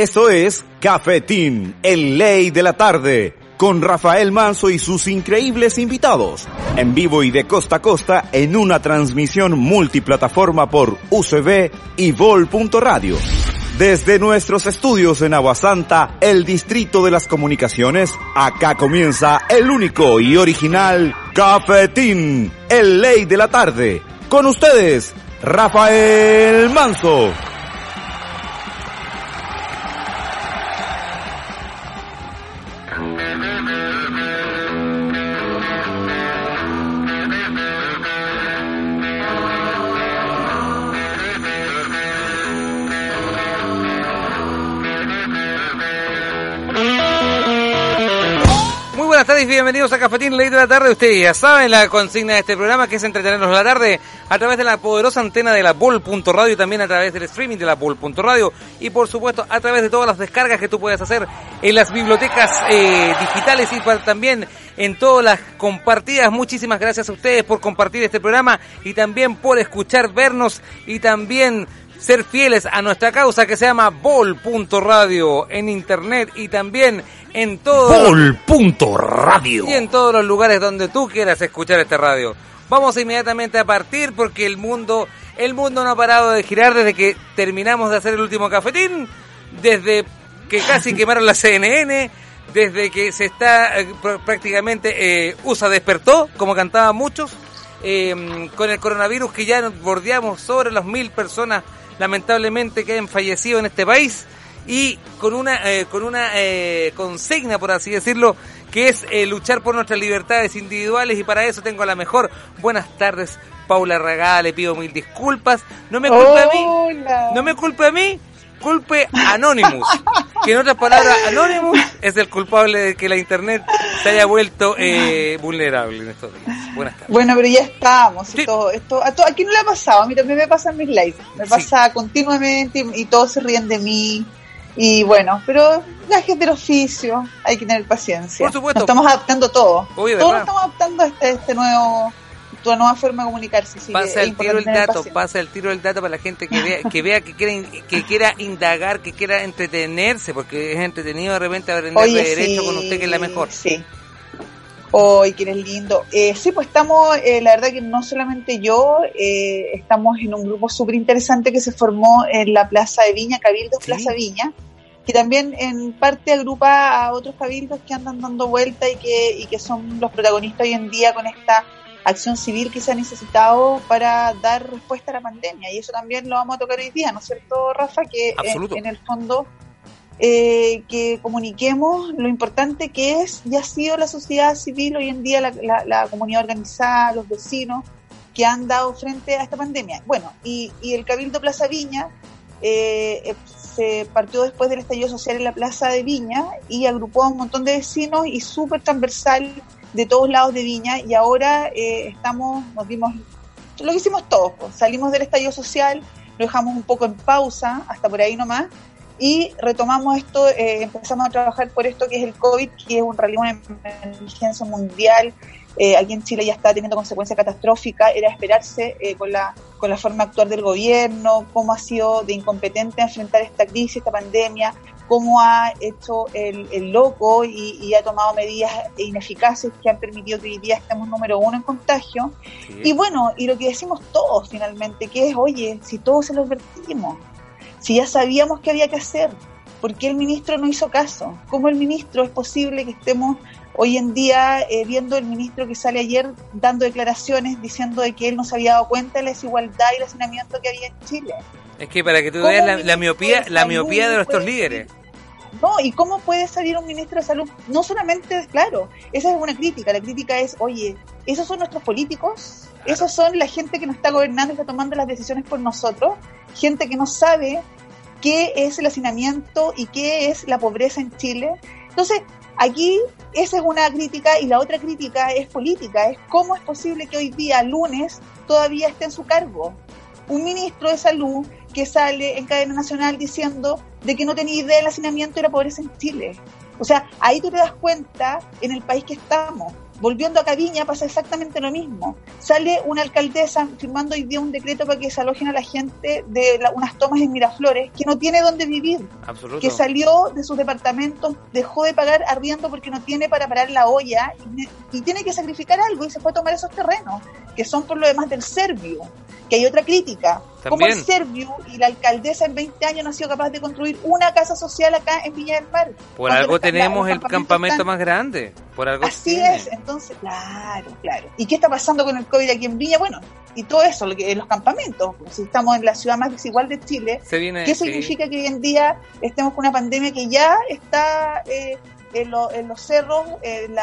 Esto es Cafetín, el ley de la tarde, con Rafael Manso y sus increíbles invitados, en vivo y de costa a costa en una transmisión multiplataforma por UCB y Vol.radio. Desde nuestros estudios en Aguasanta, el Distrito de las Comunicaciones, acá comienza el único y original Cafetín, el ley de la tarde. Con ustedes, Rafael Manso. Tardes, bienvenidos a Cafetín Ley de la Tarde. Ustedes ya saben la consigna de este programa que es entretenernos la tarde a través de la poderosa antena de la Bol.radio y también a través del streaming de la Bol.radio y por supuesto a través de todas las descargas que tú puedes hacer en las bibliotecas eh, digitales y también en todas las compartidas. Muchísimas gracias a ustedes por compartir este programa y también por escuchar, vernos y también ser fieles a nuestra causa que se llama Bol.radio en internet y también en todo Bol.radio y en todos los lugares donde tú quieras escuchar este radio. Vamos inmediatamente a partir porque el mundo el mundo no ha parado de girar desde que terminamos de hacer el último cafetín, desde que casi quemaron la CNN, desde que se está eh, prácticamente eh, USA despertó, como cantaban muchos, eh, con el coronavirus que ya bordeamos sobre las mil personas lamentablemente que hayan fallecido en este país y con una eh, con una eh, consigna por así decirlo que es eh, luchar por nuestras libertades individuales. Y para eso tengo a la mejor. Buenas tardes Paula Ragada le pido mil disculpas. No me culpe a mí. No me culpe a mí. Culpe Anonymous que en otras palabras Anonymous es el culpable de que la internet se haya vuelto eh, vulnerable en estos días. Buenas tardes. Bueno pero ya estamos esto, esto, a, aquí no le ha pasado a mí también me pasa en mis lives me pasa continuamente y, y todos se ríen de mí y bueno, pero la gente del oficio, hay que tener paciencia. Por supuesto. Nos estamos adaptando todo. Todos estamos adaptando a este, este nuevo, tu nueva forma de comunicarse. pasa el tiro el dato, pasa el tiro el dato para la gente que vea, que vea que quiera, que quiera indagar, que quiera entretenerse, porque es entretenido de repente aprender de derecho sí, con usted que es la mejor. Sí. Hoy, que eres lindo. Eh, sí, pues estamos, eh, la verdad que no solamente yo, eh, estamos en un grupo súper interesante que se formó en la Plaza de Viña, Cabildo Sí. Plaza Viña, que también en parte agrupa a otros cabildos que andan dando vuelta y que, y que son los protagonistas hoy en día con esta acción civil que se ha necesitado para dar respuesta a la pandemia. Y eso también lo vamos a tocar hoy día, ¿no es cierto, Rafa? Que en, el fondo eh, que comuniquemos lo importante que es y ha sido la sociedad civil hoy en día, la, la- la comunidad organizada, los vecinos que han dado frente a esta pandemia. Bueno, y, y el Cabildo Plaza Viña eh, se partió después del estallido social en la Plaza de Viña y agrupó a un montón de vecinos y súper transversal de todos lados de Viña y ahora eh, estamos, nos dimos lo que hicimos todos, pues, salimos del estallido social, lo dejamos un poco en pausa, hasta por ahí nomás, y retomamos esto, eh, empezamos a trabajar por esto que es el COVID, que es un realidad una emergencia mundial. Eh, aquí en Chile ya está teniendo consecuencias catastróficas, era esperarse eh, con, la, con la forma actual del gobierno, cómo ha sido de incompetente enfrentar esta crisis, esta pandemia, cómo ha hecho el, el loco y, y ha tomado medidas ineficaces que han permitido que hoy día estemos número uno en contagio. Y bueno, y lo que decimos todos finalmente, que es, oye, si todos se lo advertimos, si ya sabíamos qué había que hacer, ¿por qué el ministro no hizo caso? ¿Cómo el ministro es posible que estemos hoy en día eh, viendo el ministro que sale ayer dando declaraciones diciendo de que él no se había dado cuenta de la desigualdad y el hacinamiento que había en Chile? Es que para que tú ¿Cómo veas la, miopía, la miopía de nuestros líderes. No, ¿y cómo puede salir un ministro de salud? No solamente, claro, esa es una crítica, la crítica es, oye, ¿esos son nuestros políticos? Esos son la gente que nos está gobernando y está tomando las decisiones por nosotros, gente que no sabe qué es el hacinamiento y qué es la pobreza en Chile. Entonces, aquí esa es una crítica y la otra crítica es política, es cómo es posible que hoy día, lunes, todavía esté en su cargo un ministro de salud que sale en cadena nacional diciendo de que no tenía idea del hacinamiento y la pobreza en Chile. O sea, ahí tú te das cuenta en el país que estamos. Volviendo a Caviña pasa exactamente lo mismo. Sale una alcaldesa firmando hoy día un decreto para que se alojen a la gente de unas tomas en Miraflores que no tiene dónde vivir. Que salió de sus departamentos, dejó de pagar arriendo porque no tiene para parar la olla y, y tiene que sacrificar algo y se fue a tomar esos terrenos, que son por lo demás del Servio que hay otra crítica. Como el Servio y la alcaldesa en 20 años no ha sido capaz de construir una casa social acá en Viña del Mar. Por algo tenemos el campamento más grande. Por algo Así es, entonces, claro, claro. ¿Y qué está pasando con el COVID aquí en Viña? Bueno, y todo eso, los campamentos. Pues, si estamos en la ciudad más desigual de Chile, ¿qué significa que hoy en día estemos con una pandemia que ya está eh, en, los cerros, en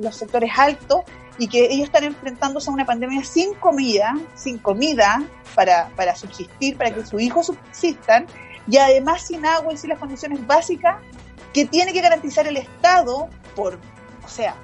los sectores altos? Y que ellos están enfrentándose a una pandemia sin comida, sin comida para, para subsistir, para que sus hijos subsistan, y además sin agua y sin las condiciones básicas que tiene que garantizar el Estado por, o sea,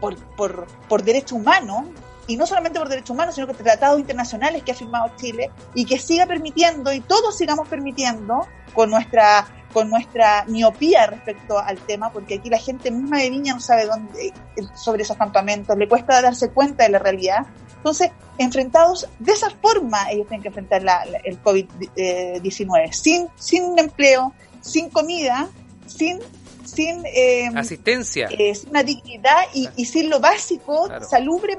por, por, por derecho humano, y no solamente por derechos humanos, sino que tratados internacionales que ha firmado Chile, y que siga permitiendo, y todos sigamos permitiendo, con nuestra con nuestra miopía respecto al tema, porque aquí la gente misma de Viña no sabe dónde sobre esos campamentos, le cuesta darse cuenta de la realidad. Entonces, enfrentados de esa forma, ellos tienen que enfrentar la, el COVID-19, sin, sin empleo, sin comida, sin sin eh, asistencia, eh, sin una dignidad y, y, sin lo básico, salubre,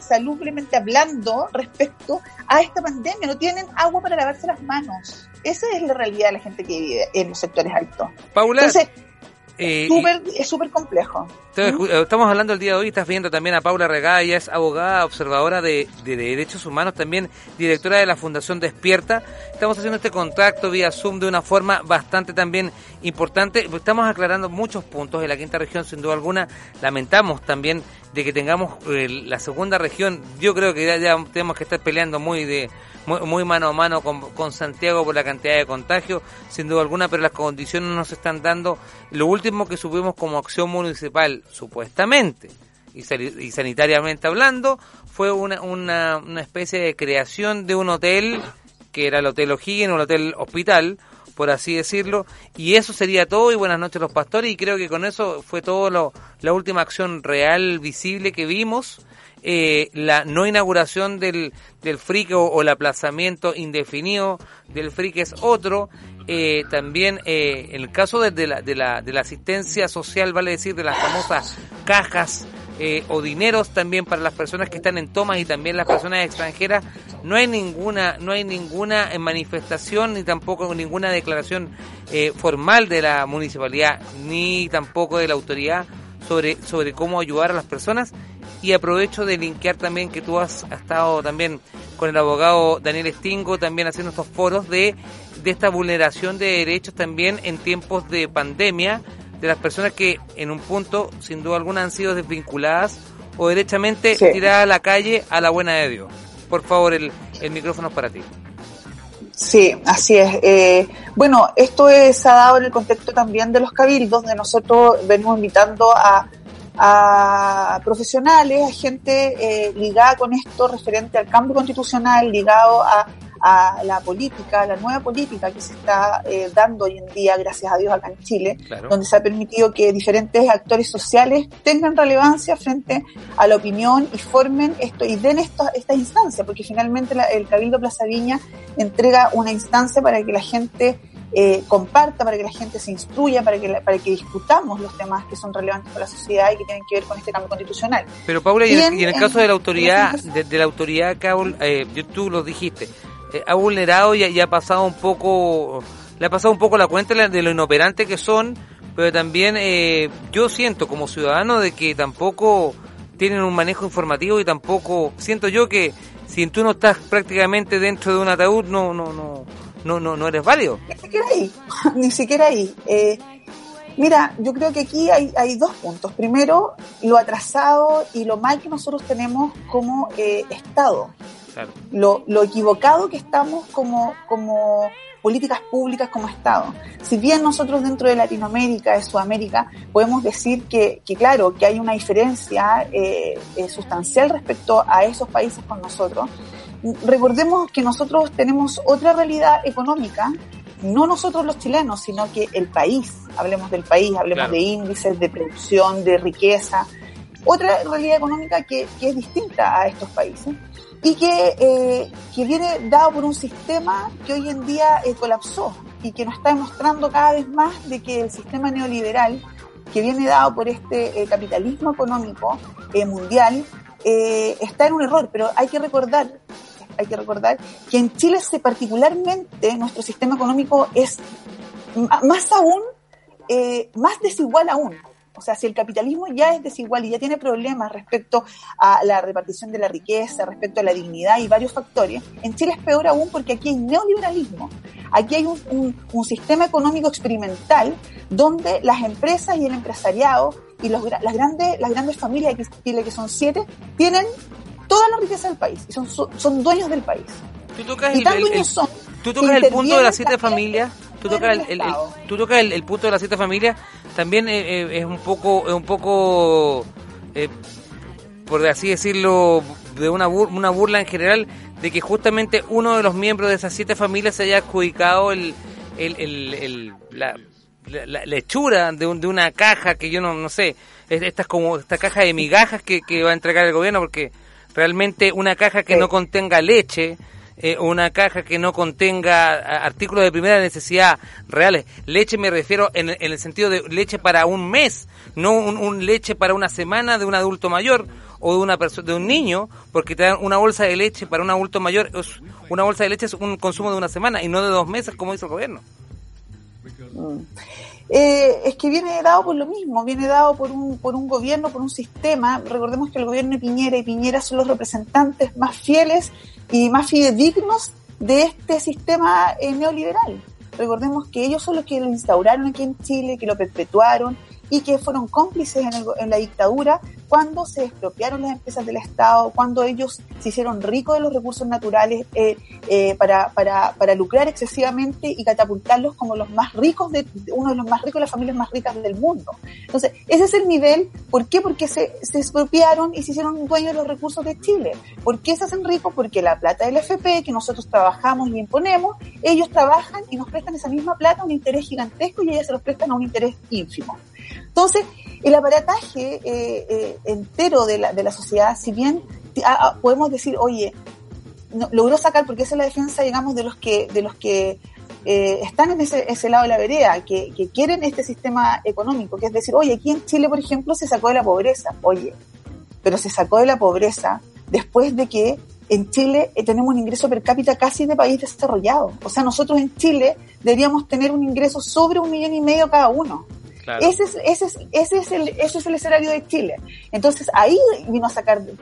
salubremente hablando respecto a esta pandemia. No tienen agua para lavarse las manos. Esa es la realidad de la gente que vive en los sectores altos. Paula, Entonces, eh, es súper complejo. Estamos hablando el día de hoy, estás viendo también a Paula Regada, ella es abogada, observadora de, derechos humanos, también directora de la Fundación Despierta. Estamos haciendo este contacto vía Zoom de una forma bastante también importante. Estamos aclarando muchos puntos en la quinta región, sin duda alguna. Lamentamos también de que tengamos eh, la segunda región. Yo creo que ya tenemos que estar peleando muy de muy, mano a mano con, Santiago por la cantidad de contagios, sin duda alguna, pero las condiciones no nos están dando. Lo último que subimos como acción municipal, supuestamente, y, y sanitariamente hablando, fue una, una, una especie de creación de un hotel, que era el Hotel O'Higgins, un hotel hospital, por así decirlo, y eso sería todo, y buenas noches los pastores, y creo que con eso fue todo lo, la última acción real, visible que vimos, eh, la no inauguración del, del FRIC o, el aplazamiento indefinido del FRIC es otro. Eh, también eh, en el caso de, la, de, la, de la asistencia social, vale decir, de las famosas cajas eh, o dineros también para las personas que están en tomas y también las personas extranjeras, no hay ninguna, no hay ninguna manifestación ni tampoco ninguna declaración formal de la municipalidad ni tampoco de la autoridad sobre, sobre cómo ayudar a las personas y aprovecho de linkear también que tú has, estado también con el abogado Daniel Stingo también haciendo estos foros de, de esta vulneración de derechos también en tiempos de pandemia de las personas que en un punto sin duda alguna han sido desvinculadas o derechamente tiradas a la calle a la buena de Dios. Por favor, el, el micrófono es para ti. Sí, así es. Eh, bueno, esto se ha dado en el contexto también de los cabildos, donde nosotros venimos invitando a a profesionales, a gente eh, ligada con esto referente al cambio constitucional, ligado a, a la política, a la nueva política que se está eh, dando hoy en día, gracias a Dios, acá en Chile, donde se ha permitido que diferentes actores sociales tengan relevancia frente a la opinión y formen esto y den esto, esta instancia, porque finalmente el Cabildo Plaza Viña entrega una instancia para que la gente eh, comparta, para que la gente se instruya, para que, para que discutamos los temas que son relevantes para la sociedad y que tienen que ver con este cambio constitucional. Pero Paula, y, en, el caso de la autoridad, de, la autoridad que eh, tú lo dijiste, eh, ha vulnerado y, ha pasado un poco, le ha pasado un poco la cuenta de lo inoperante que son, pero también eh, yo siento como ciudadano de que tampoco tienen un manejo informativo y tampoco siento yo que si tú no estás prácticamente dentro de un ataúd no no no no, no, no eres válido. Ni siquiera ahí, ni siquiera ahí. Eh, Mira, yo creo que aquí hay, hay dos puntos. Primero, lo atrasado y lo mal que nosotros tenemos como eh, Estado. Claro. Lo, lo equivocado que estamos como, como políticas públicas como Estado. Si bien nosotros dentro de Latinoamérica, de Sudamérica, podemos decir que, que claro, que hay una diferencia eh, eh, sustancial respecto a esos países con nosotros, recordemos que nosotros tenemos otra realidad económica, no nosotros los chilenos, sino que el país, hablemos del país, hablemos Claro. de índices, de producción, de riqueza, otra realidad económica que, que es distinta a estos países y que, eh, que viene dado por un sistema que hoy en día eh, colapsó y que nos está demostrando cada vez más de que el sistema neoliberal que viene dado por este eh, capitalismo económico mundial está en un error, pero hay que recordar hay que recordar que en Chile particularmente nuestro sistema económico es más aún eh, más desigual aún. O sea, si el capitalismo ya es desigual y ya tiene problemas respecto a la repartición de la riqueza, respecto a la dignidad y varios factores, en Chile es peor aún porque aquí hay neoliberalismo. Aquí hay un, sistema económico experimental donde las empresas y el empresariado y las, grandes, las grandes familias de Chile, que son siete, tienen toda la riqueza del país y son, son, dueños del país. Tú tocas Y el, tan el- el- dueños son tú que tocas el punto de las siete familias. Tú tocas el, tú tocas punto de las siete familias. También eh, eh, es un poco, es un poco, eh, por así decirlo, de una, bur- una burla en general de que justamente uno de los miembros de esas siete familias se haya adjudicado el, la, la- hechura de, un- de una caja que yo no, no sé, es- esta es como esta caja de migajas que, que va a entregar el gobierno porque realmente una caja que Sí. no contenga leche, eh, una caja que no contenga a- artículos de primera necesidad reales. Leche me refiero en, en el sentido de leche para un mes, no un, un leche para una semana de un adulto mayor o de una persona de un niño, porque te dan una bolsa de leche para un adulto mayor, es- una bolsa de leche es un consumo de una semana y no de dos meses como hizo el gobierno. Eh, es que viene dado por lo mismo, viene dado por un, por un gobierno, por un sistema. Recordemos que el gobierno de Piñera y Piñera son los representantes más fieles y más fidedignos de este sistema eh, neoliberal. Recordemos que ellos son los que lo instauraron aquí en Chile, que lo perpetuaron y que fueron cómplices en, el en la dictadura cuando se expropiaron las empresas del Estado, cuando ellos se hicieron ricos de los recursos naturales eh, eh, para, para, para lucrar excesivamente y catapultarlos como los más ricos, de uno de los más ricos, las familias más ricas del mundo. Entonces, ese es el nivel. ¿Por qué? Porque se, se expropiaron y se hicieron dueños de los recursos de Chile. ¿Por qué se hacen ricos? Porque la plata del FP que nosotros trabajamos y imponemos, ellos trabajan y nos prestan esa misma plata a un interés gigantesco y ellas se los prestan a un interés ínfimo. Entonces, el aparataje eh, eh, entero de la, de la sociedad, si bien ah, ah, podemos decir, oye, no- logró sacar, porque esa es la defensa, digamos, de los que, de los que eh, están en ese, ese lado de la vereda, que, que quieren este sistema económico, que es decir, oye, aquí en Chile, por ejemplo, se sacó de la pobreza, oye, pero se sacó de la pobreza después de que en Chile eh, tenemos un ingreso per cápita casi de país desarrollado. O sea, nosotros en Chile deberíamos tener un ingreso sobre un millón y medio cada uno. Ese es, ese, es, ese, es el, ese es el escenario de Chile. Entonces ahí vino a sacar de,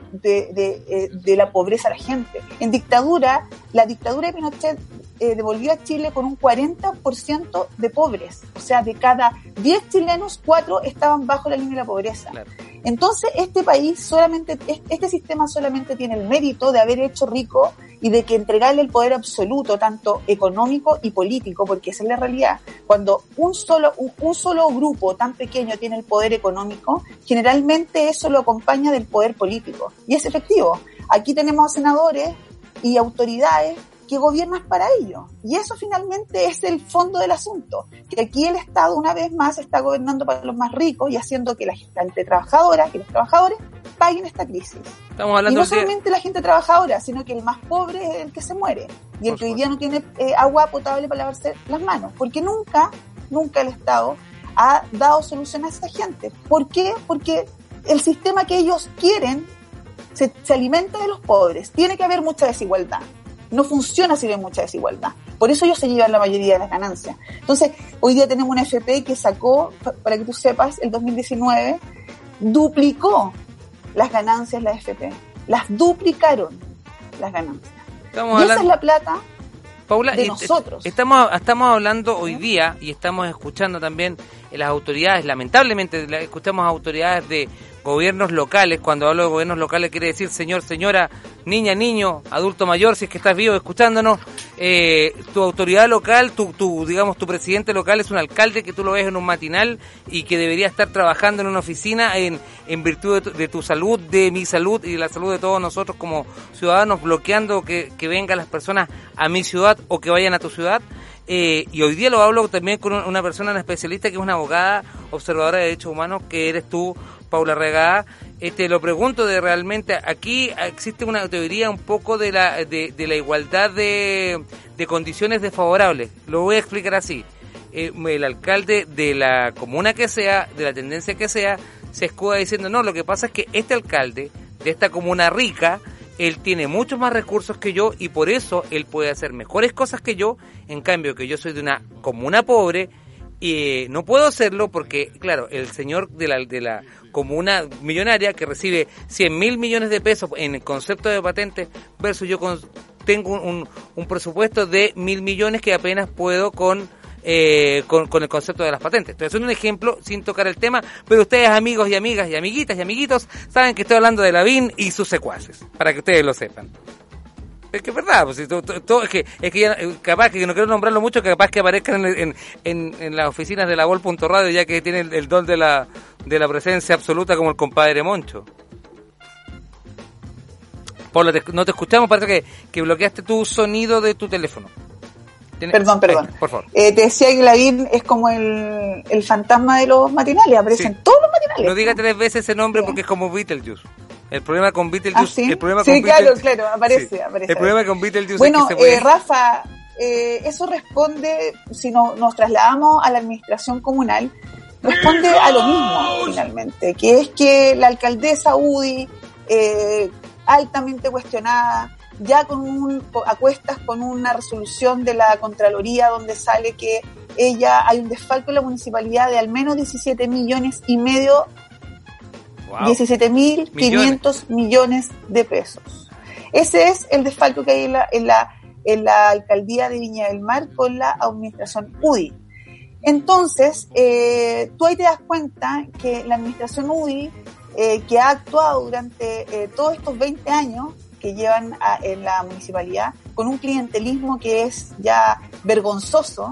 de, eh, de la pobreza a la gente. En dictadura, la dictadura de Pinochet eh, devolvió a Chile con un 40% de pobres. O sea, de cada 10 chilenos, 4 estaban bajo la línea de la pobreza. Claro. Entonces, este país solamente, este sistema solamente tiene el mérito de haber hecho rico y de que entregarle el poder absoluto, tanto económico y político, porque esa es la realidad. Cuando un solo, un, un solo grupo tan pequeño tiene el poder económico, generalmente eso lo acompaña del poder político. Y es efectivo. Aquí tenemos senadores y autoridades que gobiernan para ello. Y eso finalmente es el fondo del asunto, que aquí el Estado una vez más está gobernando para los más ricos y haciendo que la gente trabajadora, que los trabajadores paguen esta crisis. Estamos hablando y no solamente la gente trabajadora, sino que el más pobre es el que se muere y el que hoy día no tiene eh, agua potable para lavarse las manos, porque nunca, nunca el Estado ha dado solución a esa gente. ¿Por qué? Porque el sistema que ellos quieren se, se alimenta de los pobres. Tiene que haber mucha desigualdad. No funciona si hay mucha desigualdad. Por eso ellos se llevan la mayoría de las ganancias. Entonces, hoy día tenemos una FP que sacó, pa- para que tú sepas, el 2019, duplicó las ganancias la FP. Las duplicaron las ganancias. Estamos Y esa es la plata. Paula, de nosotros. Estamos, estamos hablando hoy día y estamos escuchando también las autoridades, lamentablemente la- escuchamos autoridades de gobiernos locales, cuando hablo de gobiernos locales quiere decir señor, señora, niña, niño, adulto mayor, si es que estás vivo escuchándonos, eh, tu autoridad local, tu, tu, digamos, tu presidente local es un alcalde que tú lo ves en un matinal y que debería estar trabajando en una oficina en, en virtud de tu, de tu salud, de mi salud y de la salud de todos nosotros como ciudadanos, bloqueando que, que vengan las personas a mi ciudad o que vayan a tu ciudad. Eh, y hoy día lo hablo también con un- una persona, una especialista que es una abogada observadora de derechos humanos, que eres tú, Paula Regada. Este, lo pregunto de realmente, aquí existe una teoría un poco de la, de, de la igualdad de, de condiciones desfavorables. Lo voy a explicar así. Eh, el alcalde de la comuna que sea, de la tendencia que sea, se escuda diciendo, no, lo que pasa es que este alcalde de esta comuna rica, él tiene muchos más recursos que yo y por eso él puede hacer mejores cosas que yo, en cambio que yo soy de una comuna pobre y eh, no puedo hacerlo porque, claro, el señor de la, de la comuna millonaria que recibe 100 mil millones de pesos en el concepto de patente versus yo con- tengo un presupuesto de mil millones que apenas puedo con eh, con, el concepto de las patentes. Entonces, es un ejemplo sin tocar el tema, pero ustedes, amigos y amigas y amiguitas y amiguitos, saben que estoy hablando de Lavín y sus secuaces, para que ustedes lo sepan. Es que es verdad, pues, si to- to- to- es que, es que ya, eh, capaz que no quiero nombrarlo mucho, que capaz que aparezcan en, las oficinas de la Vol.radio, ya que tiene el, el don de la, de la presencia absoluta como el compadre Moncho. Te- no te escuchamos, parece que, que bloqueaste tu sonido de tu teléfono. Tiene- Perdón, perdón. Por favor. Eh, te decía que Lavín es como el, el fantasma de los matinales, aparece Sí. en todos los matinales. No diga tres veces ese nombre Sí. porque es como Beetlejuice. El problema con Beetlejuice, ¿Ah, sí? el problema con claro, Beetlejuice- claro, aparece, aparece. El problema con Beetlejuice Bueno, es que se eh, Rafa, eh, eso responde, si no, nos trasladamos a la administración comunal, responde a lo mismo finalmente, que es que la alcaldesa UDI, eh, altamente cuestionada, ya con un, a cuestas con una resolución de la Contraloría donde sale que ella hay un desfalco en la municipalidad de al menos 17 millones y medio Wow. 17.500 millones de pesos. Ese es el desfalco que hay en la, en la, en la alcaldía de Viña del Mar con la administración UDI. Entonces, eh, tú ahí te das cuenta que la administración UDI, eh, que ha actuado durante eh, todos estos 20 años que llevan a- en la municipalidad, con un clientelismo que es ya vergonzoso,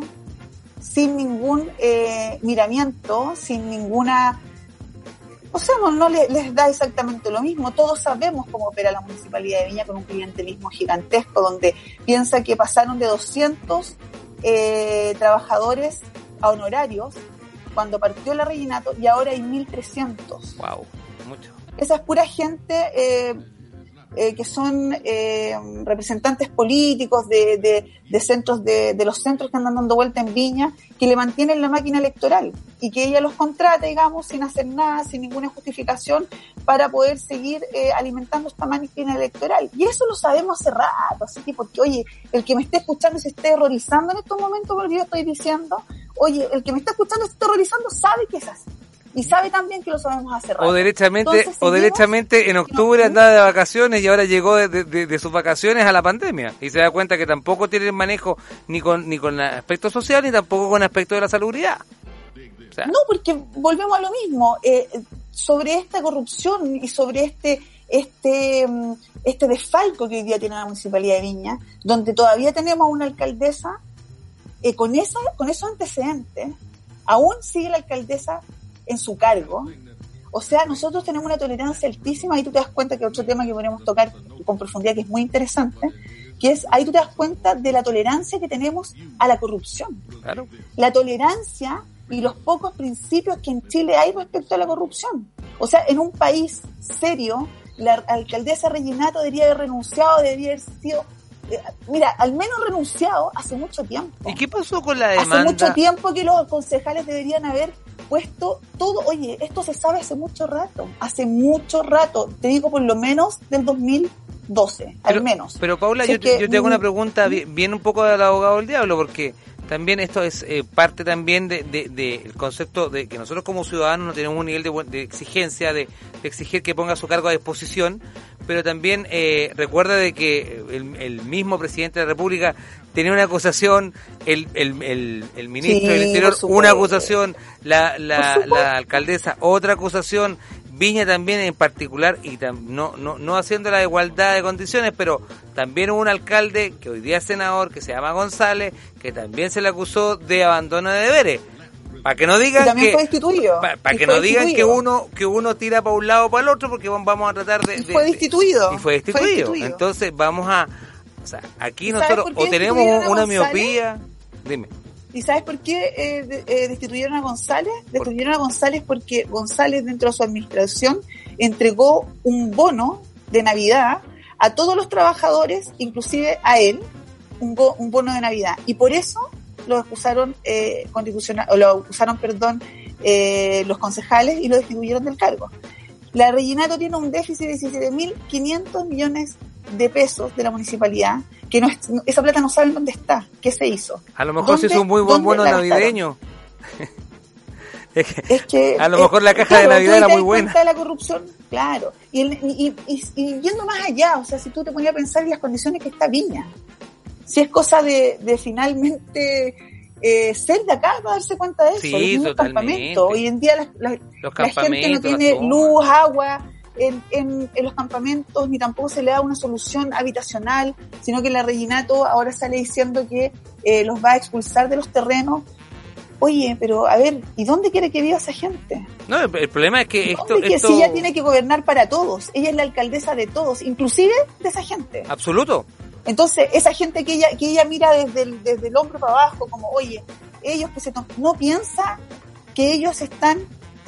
sin ningún eh, miramiento, sin ninguna o sea, no, no le- les da exactamente lo mismo. Todos sabemos cómo opera la Municipalidad de Viña con un clientelismo gigantesco, donde piensa que pasaron de 200 eh, trabajadores a honorarios cuando partió la Reginato y ahora hay 1.300. Wow, mucho. Esa es pura gente eh, eh, que son eh, representantes políticos de, de, de centros de, de los centros que andan dando vuelta en Viña, que le mantienen la máquina electoral y que ella los contrata, digamos, sin hacer nada, sin ninguna justificación, para poder seguir eh, alimentando esta máquina electoral. Y eso lo sabemos hace rato, así que porque, oye, el que me esté escuchando se esté terrorizando en estos momentos por lo que yo estoy diciendo, oye, el que me está escuchando se esté terrorizando sabe que es así. Y sabe también que lo sabemos hace rato. O derechamente, Entonces, o derechamente en octubre andaba de vacaciones y ahora llegó de, de- de sus vacaciones a la pandemia y se da cuenta que tampoco tiene el manejo ni con ni con aspecto social ni tampoco con aspecto de la salubridad. O sea, No, porque volvemos a lo mismo. eh, sobre esta corrupción y sobre este este mm, este desfalco que hoy día tiene la municipalidad de Viña, donde todavía tenemos una alcaldesa eh, con esa con esos antecedentes, aún sigue la alcaldesa en su cargo. O sea, nosotros tenemos una tolerancia altísima y tú te das cuenta que otro tema que podemos tocar con profundidad que es muy interesante, que es ahí tú te das cuenta de la tolerancia que tenemos a la corrupción claro. la tolerancia y los pocos principios que en Chile hay respecto a la corrupción. O sea, en un país serio, la alcaldesa Reginato debería haber renunciado, debería haber sido, eh, mira, al menos renunciado hace mucho tiempo. ¿Y qué pasó con la Hace demanda? mucho tiempo que los concejales deberían haber puesto todo, oye, esto se sabe hace mucho rato, hace mucho rato, te digo por lo menos del 2012, Pero, al menos. Pero Paula, yo, te- que, yo te hago una pregunta bien, bien un poco del abogado del diablo, porque también esto es eh, parte también del de, de, el concepto de que nosotros como ciudadanos no tenemos un nivel de, de exigencia, de, de exigir que ponga su cargo a disposición, pero también eh, recuerda de que el, mismo presidente de la República tenía una acusación, el, el, el, ministro del Interior una acusación, la, la, la alcaldesa otra acusación, Viña también en particular, y no, no, no haciendo la igualdad de condiciones, pero también hubo un alcalde que hoy día es senador, que se llama González, que también se le acusó de abandono de deberes. Para que no digan que Para que no digan que uno que uno tira para un lado o para el otro porque vamos a tratar de, fue destituido. Y fue destituido. Entonces vamos a o sea, aquí nosotros o tenemos una miopía, dime. ¿Y sabes por qué eh, eh, destituyeron a González? Destituyeron a González porque González dentro de su administración entregó un bono de Navidad a todos los trabajadores, inclusive a él, un, un bono de Navidad. Y por eso lo acusaron eh, constitucional, o lo acusaron, perdón, eh, los concejales y lo destituyeron del cargo. La Reginato tiene un déficit de 17.500 millones de pesos de la municipalidad, que no esa plata no saben dónde está, qué se hizo. A lo mejor se hizo un muy buen bono navideño. es, que, a lo mejor la caja de Navidad era muy buena. de la corrupción, claro. Y, y, y, yendo más allá, o sea, si tú te ponías a pensar en las condiciones que está Viña, si es cosa de, de finalmente eh, ser de acá para darse cuenta de eso. Sí, los campamentos. Hoy en día la, gente no tiene luz, agua en, en, los campamentos, ni tampoco se le da una solución habitacional, sino que la Reginato ahora sale diciendo que eh, los va a expulsar de los terrenos. Oye, pero a ver, ¿y dónde quiere que viva esa gente? No, el problema es que esto, esto... Si ella tiene que gobernar para todos, ella es la alcaldesa de todos, inclusive de esa gente. Absoluto. Entonces, esa gente que ella, que ella mira desde el, desde el hombro para abajo, como, oye, ellos que se no piensa que ellos están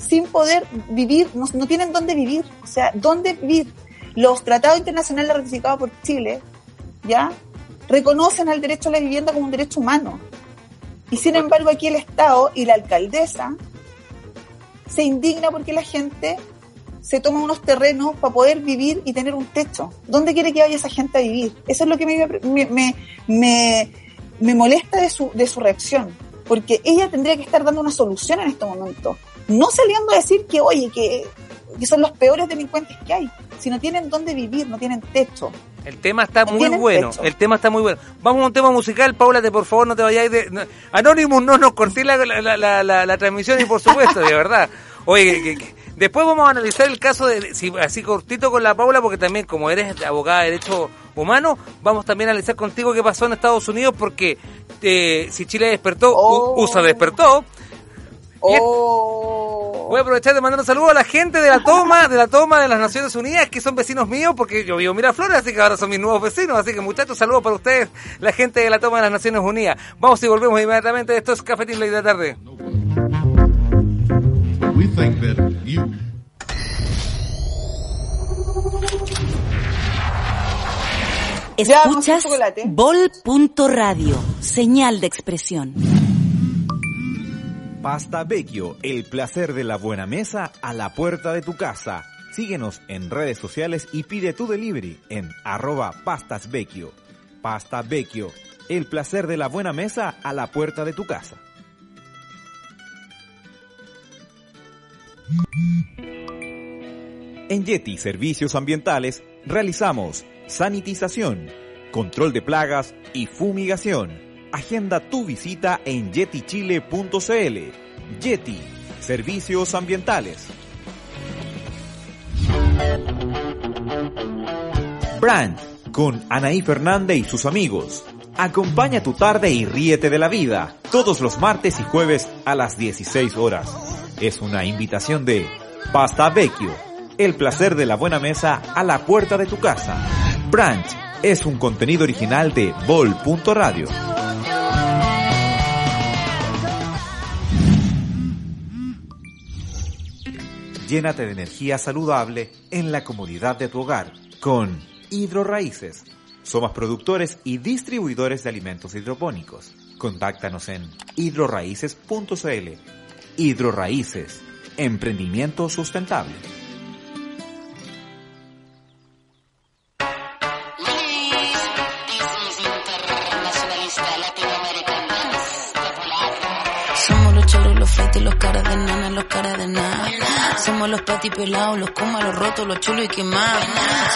sin poder vivir, no, tienen dónde vivir, o sea, dónde vivir. Los tratados internacionales ratificados por Chile, ¿ya? Reconocen al derecho a la vivienda como un derecho humano. Y sin embargo aquí el Estado y la alcaldesa se indigna porque la gente se toma unos terrenos para poder vivir y tener un techo. ¿Dónde quiere que vaya esa gente a vivir? Eso es lo que me, me, me, me molesta de su, de su reacción, porque ella tendría que estar dando una solución en este momento. No saliendo a decir que, oye, que, que son los peores delincuentes que hay, sino tienen dónde vivir, no tienen techo. El tema está muy bueno, el tema está muy bueno. Vamos a un tema musical, Paula, te por favor no te vayáis de... Anonymous no nos corté la, la, la, la, transmisión y por supuesto, de verdad. Oye, que, que, Después vamos a analizar el caso de, si, así cortito con la Paula, porque también como eres abogada de derecho humano, vamos también a analizar contigo qué pasó en Estados Unidos, porque eh, si Chile despertó, USA despertó. Oh. Voy a aprovechar de mandar un saludo a la gente de la toma, de la toma de las Naciones Unidas, que son vecinos míos, porque yo vivo Miraflores, así que ahora son mis nuevos vecinos. Así que muchachos, saludos para ustedes, la gente de la toma de las Naciones Unidas. Vamos y volvemos inmediatamente. Esto es Cafetín Ley de la Tarde. Escuchas Bol.radio, señal de expresión. Pasta Vecchio, el placer de la buena mesa a la puerta de tu casa. Síguenos en redes sociales y pide tu delivery en arroba pastasvecchio. Pasta Vecchio, el placer de la buena mesa a la puerta de tu casa. En Yeti Servicios Ambientales realizamos sanitización, control de plagas y fumigación. Agenda tu visita en yetichile.cl. Yeti Servicios Ambientales. Brand con Anaí Fernández y sus amigos. Acompaña tu tarde y ríete de la vida todos los martes y jueves a las 16 horas. Es una invitación de Pasta Vecchio, el placer de la buena mesa a la puerta de tu casa. Branch es un contenido original de Vol.radio. Llénate de energía saludable en la comodidad de tu hogar con Hidroraíces. Somos productores y distribuidores de alimentos hidropónicos. Contáctanos en hidroraíces.cl. Hidroraíces, emprendimiento sustentable. Los pelados, los comas, los rotos, los chulos y quemados.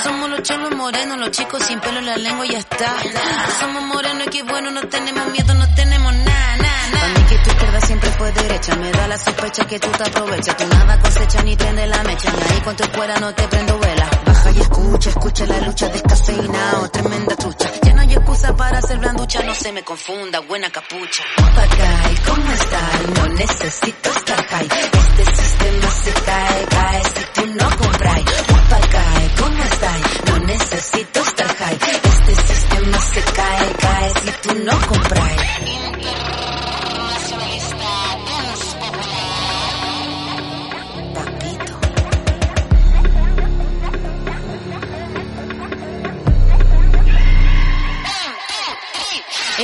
Somos los cholos morenos, los chicos sin pelo en la lengua y ya está. Somos morenos y qué bueno, no tenemos miedo, no tenemos nada, nada, nada. mí que tu izquierda siempre fue derecha, me da la sospecha que tú te aprovechas. Tú nada cosecha ni prende la mecha, ahí con tu escuela no te prendo vela. Y escucha, escucha la lucha descafeinado, tremenda trucha. Ya no hay excusa para hacer blanducha, no se me confunda, buena capucha. Papagay, ¿cómo estás? No necesito estar high. Este sistema se cae, cae si tú no compras. Papagay, ¿cómo estás? No necesito estar high. Este sistema se cae, cae si tú no compras.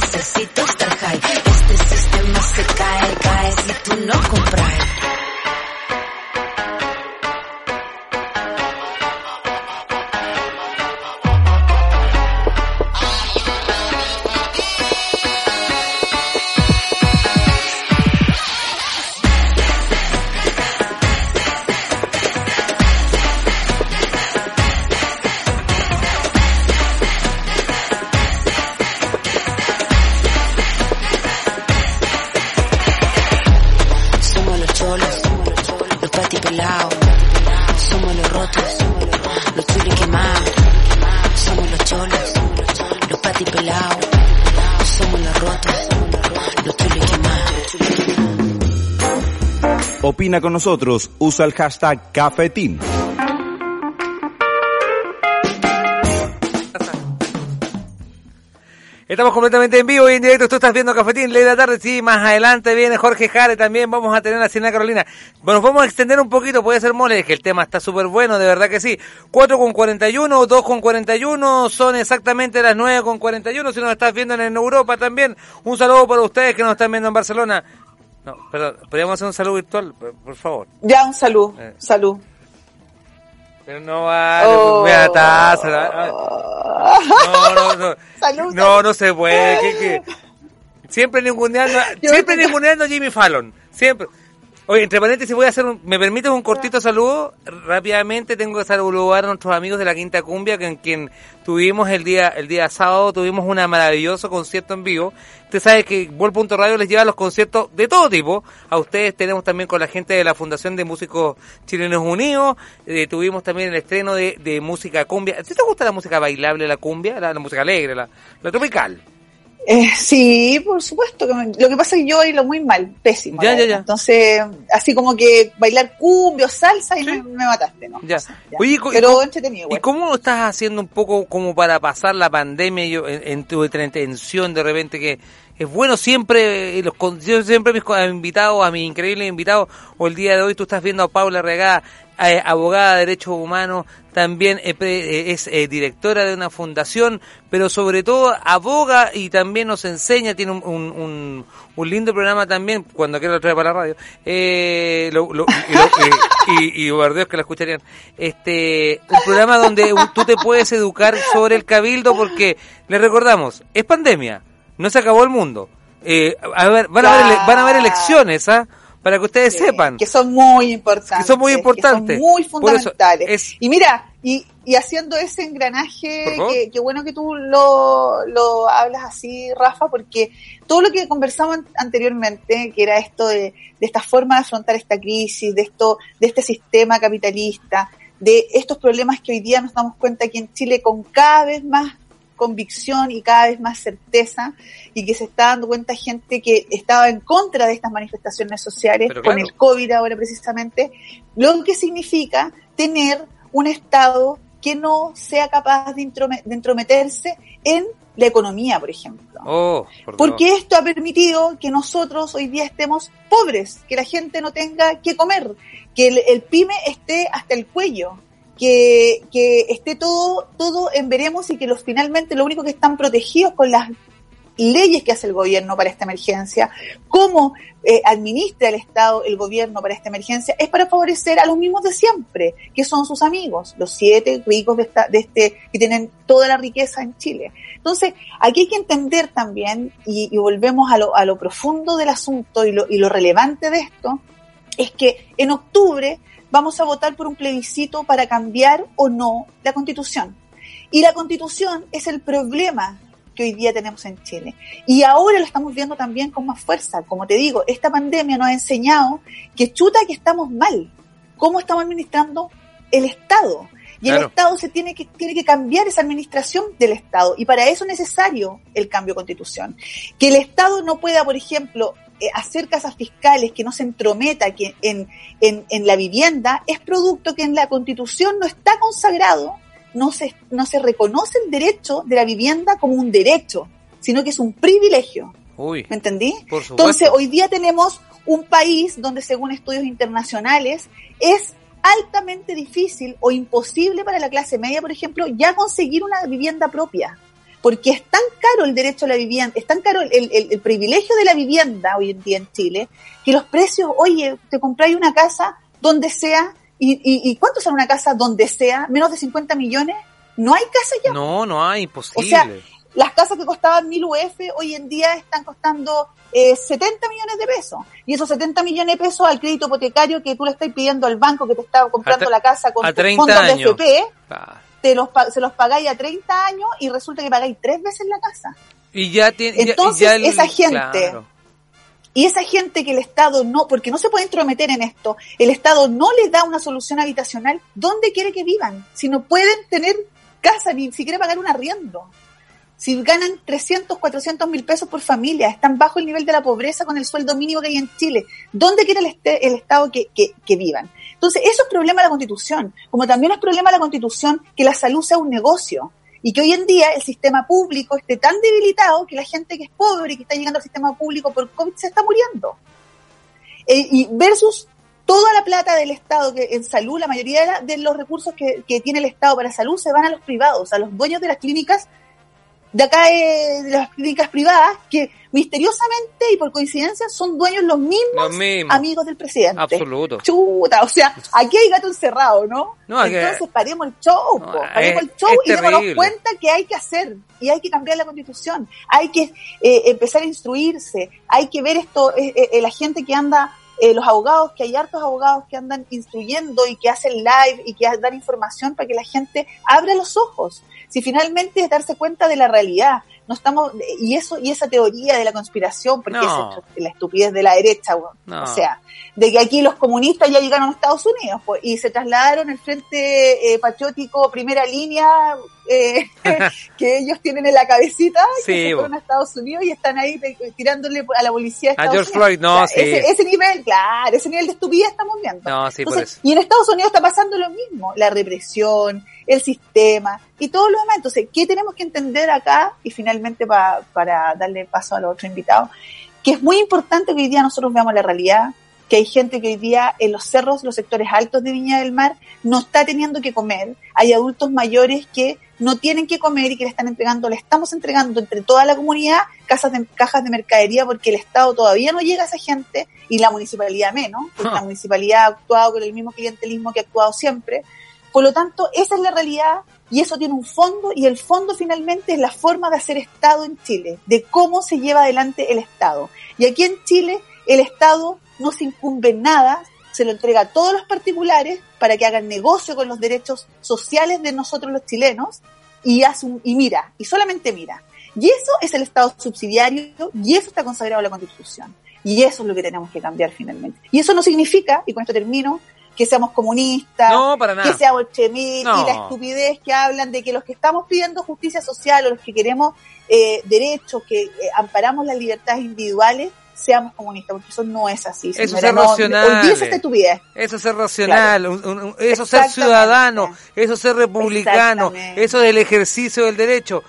No necesito Con nosotros, usa el hashtag Cafetín. Estamos completamente en vivo y en directo. Tú estás viendo Cafetín, ley de la tarde. Sí, más adelante viene Jorge Jare. También vamos a tener a Cina Carolina. Bueno, vamos a extender un poquito. Puede ser mole, que el tema está súper bueno, de verdad que sí. 4 con 41, 2 con 41. Son exactamente las 9 con 41. Si nos estás viendo en Europa también. Un saludo para ustedes que nos están viendo en Barcelona. No, perdón, podríamos hacer un saludo virtual, por, favor. Ya, un saludo. Eh. Salud. Pero no vale, oh. me taza. No, no, no. Salud, no, no se puede. ¿qué, qué? Siempre ninguneando, siempre ninguneando a Jimmy Fallon. Siempre. Oye, entre paréntesis voy a hacer un, ¿me permites un cortito saludo? Rápidamente tengo que saludar a nuestros amigos de la Quinta Cumbia, con quien tuvimos el día, el día sábado, tuvimos un maravilloso concierto en vivo. Usted sabe que Vol.radio les lleva los conciertos de todo tipo. A ustedes tenemos también con la gente de la Fundación de Músicos Chilenos Unidos, eh, tuvimos también el estreno de, de música cumbia. ¿Te gusta la música bailable, la cumbia? La, la música alegre, la, la tropical. Eh, sí, por supuesto. Que lo que pasa es que yo bailo muy mal, pésimo. Ya, ya, ya. Entonces, así como que bailar cumbio, salsa y me, mataste, ¿no? Ya. Oye, Pero entretenido. ¿Y cómo lo estás haciendo un poco como para pasar la pandemia yo, en, tu intención de repente que es bueno siempre, eh, los, yo siempre mis invitados, a mis increíbles invitados, o el día de hoy tú estás viendo a Paula Regada, eh, abogada de derechos humanos, también eh, es directora de una fundación, pero sobre todo aboga y también nos enseña, tiene un, un, un, lindo programa también, cuando quiera lo trae para la radio, eh, lo, y, y, y que la escucharían, este, un programa donde tú te puedes educar sobre el cabildo porque, le recordamos, es pandemia, no se acabó el mundo. Eh, a ver, van, a haber, van a haber elecciones, ¿ah? Para que ustedes sepan. Que son muy importantes. Que son muy importantes. muy fundamentales. Y mira, y, y haciendo ese engranaje, que, bueno que tú lo, lo hablas así, Rafa, porque todo lo que conversamos anteriormente, que era esto de, de esta forma de afrontar esta crisis, de esto, de este sistema capitalista, de estos problemas que hoy día nos damos cuenta aquí en Chile con cada vez más convicción y cada vez más certeza y que se está dando cuenta gente que estaba en contra de estas manifestaciones sociales con el COVID ahora precisamente, lo que significa tener un Estado que no sea capaz de, entrometerse en la economía, por ejemplo. Oh, Porque esto ha permitido que nosotros hoy día estemos pobres, que la gente no tenga que comer, que el, pyme esté hasta el cuello, que, que, esté todo, todo en veremos y que los finalmente lo único que están protegidos con las leyes que hace el gobierno para esta emergencia, cómo eh, administra el Estado, el gobierno para esta emergencia, es para favorecer a los mismos de siempre, que son sus amigos, los siete ricos de, esta, de este, que tienen toda la riqueza en Chile. Entonces, aquí hay que entender también, y, volvemos a lo, a lo, profundo del asunto y lo, y lo relevante de esto, es que en octubre vamos a votar por un plebiscito para cambiar o no la constitución. Y la constitución es el problema hoy día tenemos en Chile. Y ahora lo estamos viendo también con más fuerza. Como te digo, esta pandemia nos ha enseñado que chuta que estamos mal. ¿Cómo estamos administrando el Estado? Y el Estado se tiene que, tiene que cambiar esa administración del Estado. Y para eso es necesario el cambio de constitución. Que el Estado no pueda, por ejemplo, hacer casas fiscales, que no se entrometa que en, en, en la vivienda, es producto que en la constitución no está consagrado no se, no se reconoce el derecho de la vivienda como un derecho, sino que es un privilegio. ¿Me entendí? Entonces, hoy día tenemos un país donde, según estudios internacionales, es altamente difícil o imposible para la clase media, por ejemplo, ya conseguir una vivienda propia. Porque es tan caro el derecho a la vivienda, es tan caro el, el, privilegio de la vivienda hoy en día en Chile, que los precios, oye, te compráis una casa donde sea ¿Y, y, y cuánto sale una casa donde sea? ¿Menos de 50 millones? ¿No hay casa ya? No, no hay, imposible. O sea, las casas que costaban 1000 UF hoy en día están costando eh, 70 millones de pesos. Y esos 70 millones de pesos al crédito hipotecario que tú le estás pidiendo al banco que te está comprando la casa con fondos de FP, te los, se los pagáis a 30 años y resulta que pagáis tres veces la casa. Y ya tiene. Entonces, esa gente. Y esa gente que el Estado no, porque no se puede intrometer en esto, el Estado no les da una solución habitacional, ¿dónde quiere que vivan? Si no pueden tener casa, ni siquiera pagar un arriendo. Si ganan 300, 400 mil pesos por familia, están bajo el nivel de la pobreza con el sueldo mínimo que hay en Chile, ¿dónde quiere el, el Estado que, que, que vivan? Entonces, eso es problema de la Constitución, como también es problema de la Constitución que la salud sea un negocio y que hoy en día el sistema público esté tan debilitado que la gente que es pobre y que está llegando al sistema público por COVID se está muriendo. Eh, y versus toda la plata del Estado que en salud, la mayoría de los recursos que, que, tiene el Estado para salud se van a los privados, a los dueños de las clínicas de acá de las clínicas privadas que misteriosamente y por coincidencia son dueños los mismos, amigos del presidente. Absoluto. Chuta, o sea, aquí hay gato encerrado, ¿no? Entonces paremos el show, paremos el show y démonos cuenta que hay que hacer y hay que cambiar la constitución, hay que eh, empezar a instruirse, hay que ver esto, eh, eh, la gente que anda los abogados, que hay hartos abogados que andan instruyendo y que hacen live y que dan información para que la gente abra los ojos si finalmente es darse cuenta de la realidad, no estamos, y eso, y esa teoría de la conspiración, porque es la estupidez de la derecha, o sea, de que aquí los comunistas ya llegaron a Estados Unidos, pues, y se trasladaron el frente eh, patriótico primera línea, eh, que ellos tienen en la cabecita, que se fueron a Estados Unidos y están ahí tirándole a la policía de A George Floyd, no, sí. ese, nivel, claro, ese nivel de estupidez estamos viendo. No, sí. Y en Estados Unidos está pasando lo mismo, la represión, el sistema y todos los demás. Entonces, ¿qué tenemos que entender acá? Y finalmente para darle paso al otro invitado, que es muy importante que hoy día nosotros veamos la realidad, que hay gente que hoy día en los cerros, los sectores altos de Viña del Mar, no está teniendo que comer. Hay adultos mayores que no tienen que comer y que le están entregando, le estamos entregando entre toda la comunidad casas de, cajas de mercadería porque el Estado todavía no llega a esa gente y la municipalidad menos, porque la municipalidad ha actuado con el mismo clientelismo que ha actuado siempre. Por lo tanto, esa es la realidad y eso tiene un fondo y el fondo finalmente es la forma de hacer Estado en Chile, de cómo se lleva adelante el Estado. Y aquí en Chile el Estado no se incumbe nada, se lo entrega a todos los particulares para que hagan negocio con los derechos sociales de nosotros los chilenos y, hace y mira, y solamente mira. Y eso es el Estado subsidiario y eso está consagrado en la Constitución. Y eso es lo que tenemos que cambiar finalmente. Y eso no significa, y con esto termino, que seamos comunistas, que sea bolchevique y la estupidez que hablan de que los que estamos pidiendo justicia social o los que queremos eh, derechos, que eh, amparamos las libertades individuales, seamos comunistas, porque eso no es así. Eso es ser racional. Eso es ser racional, eso es ser ciudadano, eso es ser republicano, eso es el ejercicio del derecho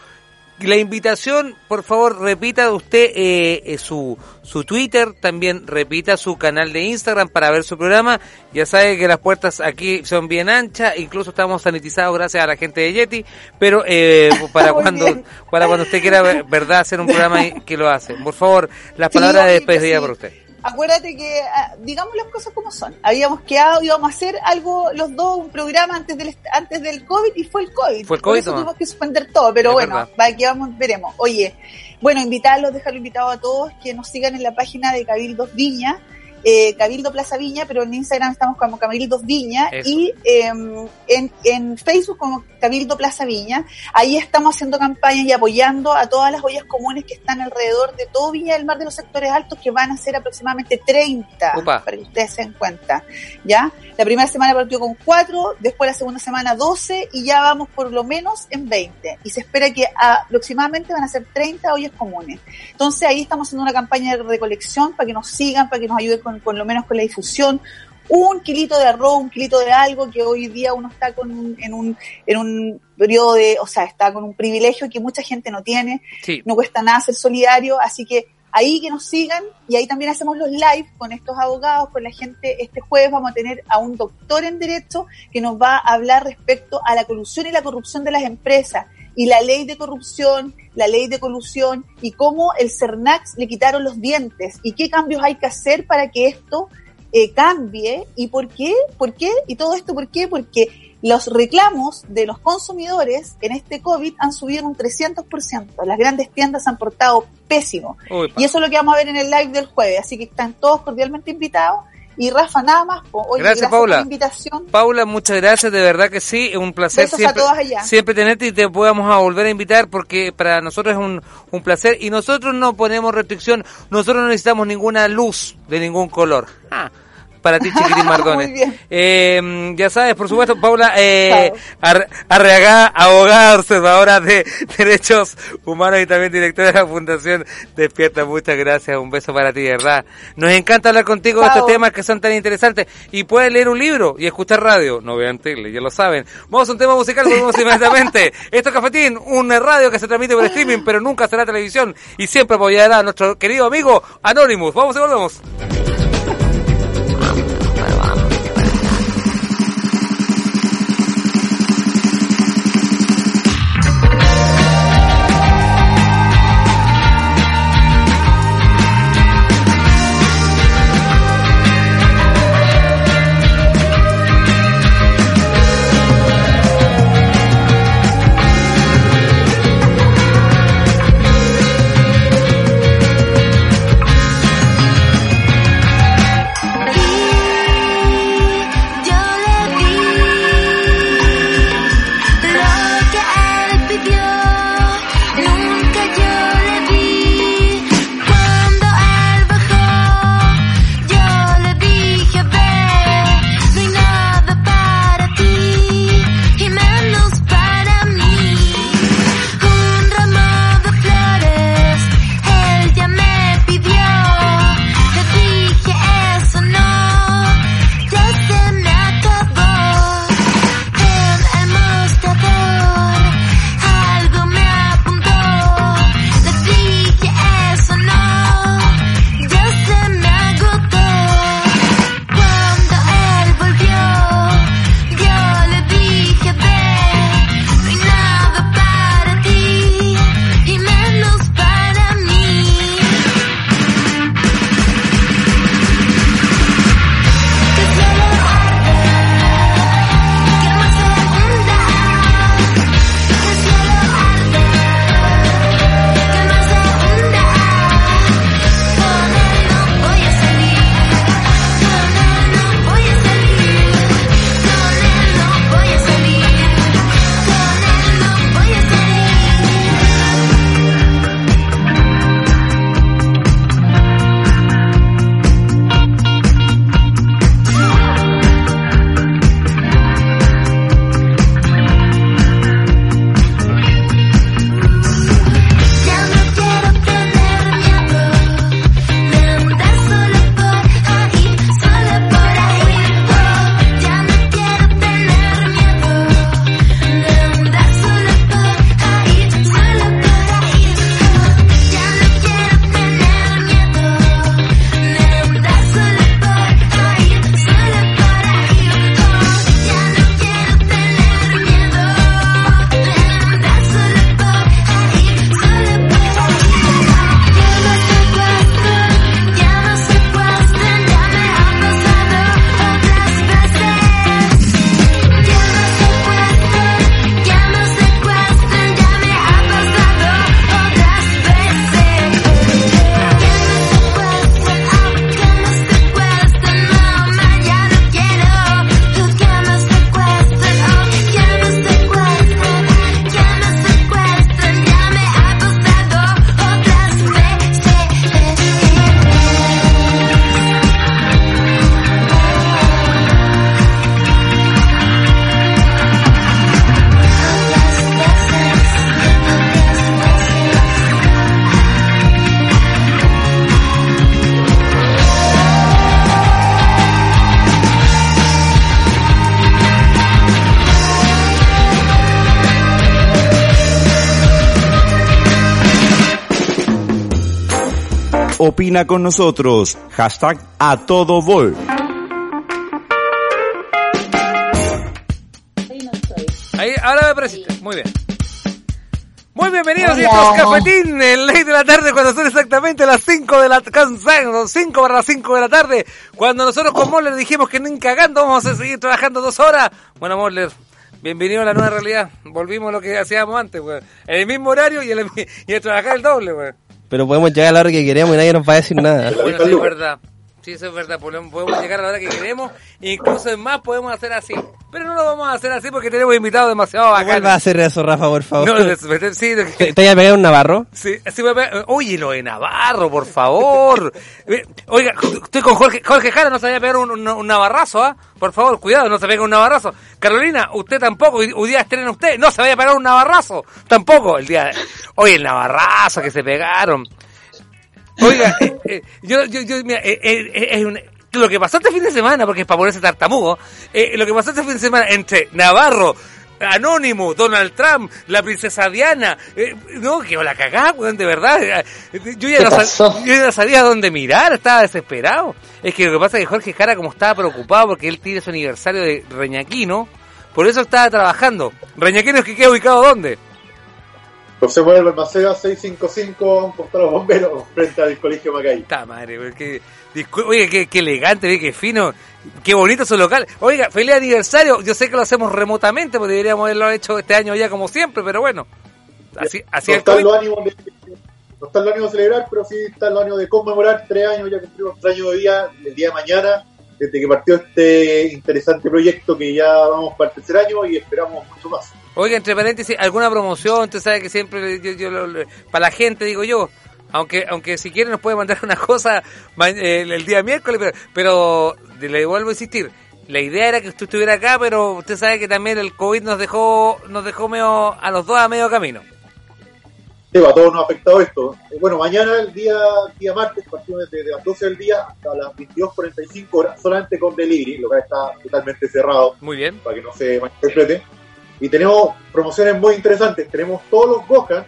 la invitación, por favor, repita usted eh, eh, su, su Twitter, también repita su canal de Instagram para ver su programa. Ya sabe que las puertas aquí son bien anchas, incluso estamos sanitizados gracias a la gente de Yeti, pero eh, para cuando para cuando usted quiera, verdad, hacer un programa que lo hace. Por favor, las palabras de despedida por usted acuérdate que, ah, digamos las cosas como son. Habíamos quedado, íbamos a hacer algo, los dos, un programa antes del antes del COVID y fue el COVID. Fue el COVID. Por tuvimos que suspender todo, pero bueno, va, aquí vamos, veremos. Oye, bueno, invitarlos, dejarlo invitado a todos que nos sigan en la página de Cabildos Viña eh, Cabildo Plaza Viña, pero en Instagram estamos como Cabildo Viña y em, en, en, Facebook como Cabildo Plaza Viña. Ahí estamos haciendo campañas y apoyando a todas las ollas comunes que están alrededor de todo Viña del Mar de los sectores altos, que van a ser aproximadamente 30, para que ustedes se den cuenta. ¿ya? La primera semana partió con 4, después la segunda semana 12 y ya vamos por lo menos en 20. Y se espera que aproximadamente van a ser 30 ollas comunes. Entonces ahí estamos haciendo una campaña de recolección para que nos sigan, para que nos ayuden con con, lo menos con la difusión, un kilito de arroz, un kilito de algo que hoy día uno está con en un en un periodo de, o sea, está con un privilegio que mucha gente no tiene, no cuesta nada ser solidario, así que ahí que nos sigan y ahí también hacemos los live con estos abogados, con la gente. Este jueves vamos a tener a un doctor en derecho que nos va a hablar respecto a la colusión y la corrupción de las empresas y la ley de corrupción, la ley de colusión y cómo el CERNAX le quitaron los dientes y qué cambios hay que hacer para que esto eh, cambie y por qué, por qué y todo esto por qué, porque los reclamos de los consumidores en este COVID han subido un 300%. Las grandes tiendas han portado pésimo. y eso es lo que vamos a ver en el live del jueves. Así que están todos cordialmente invitados y Rafa, nada más. gracias, Paula. Por la invitación. Paula, muchas gracias, de verdad que sí, es un placer siempre, siempre tenerte y te podamos a volver a invitar porque para nosotros es un, un placer y nosotros no ponemos restricción, nosotros no necesitamos ninguna luz de ningún color. Ah para ti, Chiquitín Mardones. Eh, ya sabes, por supuesto, Paula eh, Arreagá, abogada, observadora de derechos humanos y también directora de la Fundación Despierta. Muchas gracias, un beso para ti, verdad. Nos encanta hablar contigo de estos temas que son tan interesantes. Y puedes leer un libro y escuchar radio. No vean tele, ya lo saben. Vamos a un tema musical, volvemos inmediatamente. Esto es Cafetín, una radio que se transmite por streaming, pero nunca será televisión. Y siempre apoyará a nuestro querido amigo Anonymous. Vamos y volvemos. Opina con nosotros. Hashtag a todo vol. Ahí, ahora me apareciste. Muy bien. Muy bienvenidos a estos cafetín en ley de la tarde cuando son exactamente las 5 de la 5 para las 5 de la tarde. Cuando nosotros con Moller dijimos que ni cagando vamos a seguir trabajando dos horas. Bueno, Moller, bienvenido a la nueva realidad. Volvimos a lo que hacíamos antes, En el mismo horario y, el, y el trabajar el doble, güey. Pero podemos llegar a la hora que queremos y nadie nos va a decir nada. Bueno, sí, es verdad. Sí, eso es verdad. Podemos llegar a la hora que queremos. Incluso en más podemos hacer así. Pero no lo vamos a hacer así porque tenemos invitados demasiado bacanos. ¿Cuál va a hacer eso, Rafa, por favor? No, sí. ¿Te, ¿Te a pegar un Navarro? Sí, sí voy a Oye, lo de Navarro, por favor. Oiga, estoy con Jorge, Jorge Jara, no se vaya a pegar un, un, navarrazo, ¿ah? Por favor, cuidado, no se pegue un navarrazo. Carolina, usted tampoco. Hoy, día estrena usted. No se vaya a pegar un navarrazo. Tampoco. El día Oye, el navarrazo que se pegaron. Oiga, eh, eh, yo, yo, yo, mira, eh, lo que pasó este fin de semana, porque es para ponerse tartamudo, lo que pasó este fin de semana entre Navarro, Anónimo, Donald Trump, la princesa Diana, no, que la cagá, de verdad. Yo ya, no yo ya no sabía dónde mirar, estaba desesperado. Es que lo que pasa es que Jorge Jara, como estaba preocupado porque él tiene su aniversario de Reñaquino, por eso estaba trabajando. ¿Reñaquino es que queda ubicado dónde? José Manuel Balmaceda 655, a los bomberos, frente al colegio Macay. Está madre, porque, oye, qué, qué elegante, qué fino, qué bonito su local. Oiga, feliz aniversario, yo sé que lo hacemos remotamente, porque deberíamos haberlo hecho este año ya como siempre, pero bueno. Así, así no están los ánimos de, no están los ánimos de celebrar, pero sí están los ánimos de conmemorar tres años, ya cumplimos tres años de día, el día de mañana, desde que partió este interesante proyecto que ya vamos para el tercer año y esperamos mucho más. Oiga, entre paréntesis, ¿alguna promoción? Usted sabe que siempre, yo, para la gente, digo yo, aunque aunque si quiere nos puede mandar una cosa el, día miércoles, pero, le vuelvo a insistir, la idea era que usted estuviera acá, pero usted sabe que también el COVID nos dejó nos dejó medio, a los dos a medio camino. Sí, a todos nos ha afectado esto. Eh, bueno, mañana, el día día martes, partimos desde las 12 del día hasta las 22.45 horas, solamente con delivery, lo que está totalmente cerrado. Muy bien. Para que no se malinterprete. Y tenemos promociones muy interesantes. Tenemos todos los Gohan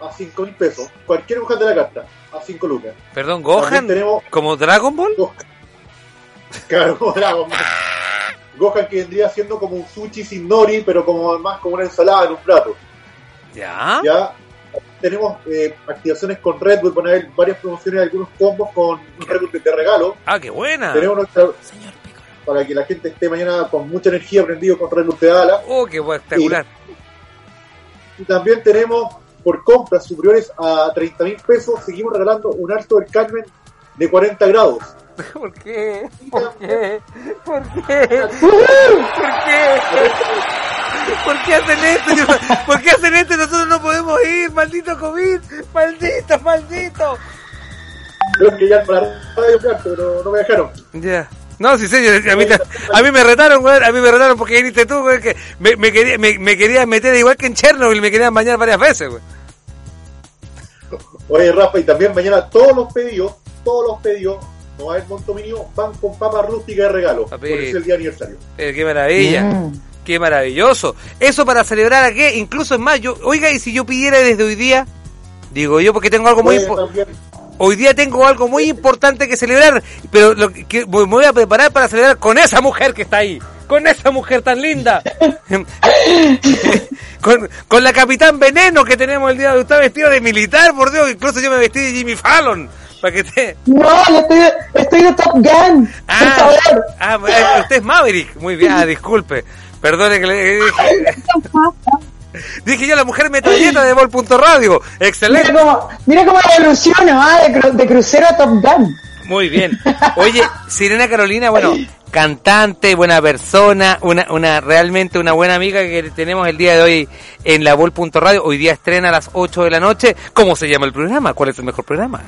a 5 mil pesos. Cualquier Gohan de la carta a 5 lucas. Perdón, Gohan. Tenemos ¿Como Dragon Ball? Claro, como Dragon Ball. Gohan que vendría siendo como un sushi sin nori, pero como más como una ensalada en un plato. Ya. Ya. Tenemos eh, activaciones con Red Bull, poner varias promociones, algunos combos con un Red Bull de regalo. Ah, qué buena. Tenemos nuestra, Señor para que la gente esté mañana con mucha energía prendido con Red de Ala. ¡Oh, qué espectacular! Y, también tenemos, por compras superiores a 30 mil pesos, seguimos regalando un alto del Carmen de 40 grados. ¿Por qué? ¿Por qué? ¿Por qué? ¿Por qué? ¿Por qué hacen esto? ¿Por qué hacen esto? Nosotros no podemos ir, maldito COVID, maldito, maldito. Creo que ya para radio, pero no me dejaron. Ya. No, sí, señor. A mí, a mí me retaron, güey. A mí me retaron porque viniste tú, güey. Que me, me, quería, me, me querían meter igual que en Chernobyl. Me querían bañar varias veces, güey. Oye, Rafa, y también mañana todos los pedidos, todos los pedidos, no va a haber monto mínimo, van con papa rústica de regalo. Por eso es el día aniversario. Eh, qué maravilla. Mm. Qué maravilloso. Eso para celebrar a qué? Incluso en mayo. Oiga, y si yo pidiera desde hoy día, digo yo, porque tengo algo muy importante hoy día tengo algo muy importante que celebrar, pero lo que, me voy a preparar para celebrar con esa mujer que está ahí, con esa mujer tan linda, con, la capitán Veneno que tenemos el día de hoy, está vestido de militar, por Dios, incluso yo me vestí de Jimmy Fallon. Para que te... No, estoy, estoy de Top Gun. Ah, ah, usted es Maverick. Muy bien, ah, disculpe. Perdone que le Dije yo, la mujer metralleta de Vol.radio. Excelente. Mira cómo, mira cómo evoluciona, ¿ah? de, crucero a Top Gun. Muy bien. Oye, Sirena Carolina, bueno, cantante, buena persona, una, una realmente una buena amiga que tenemos el día de hoy en la Vol.radio. Hoy día estrena a las 8 de la noche. ¿Cómo se llama el programa? ¿Cuál es el mejor programa?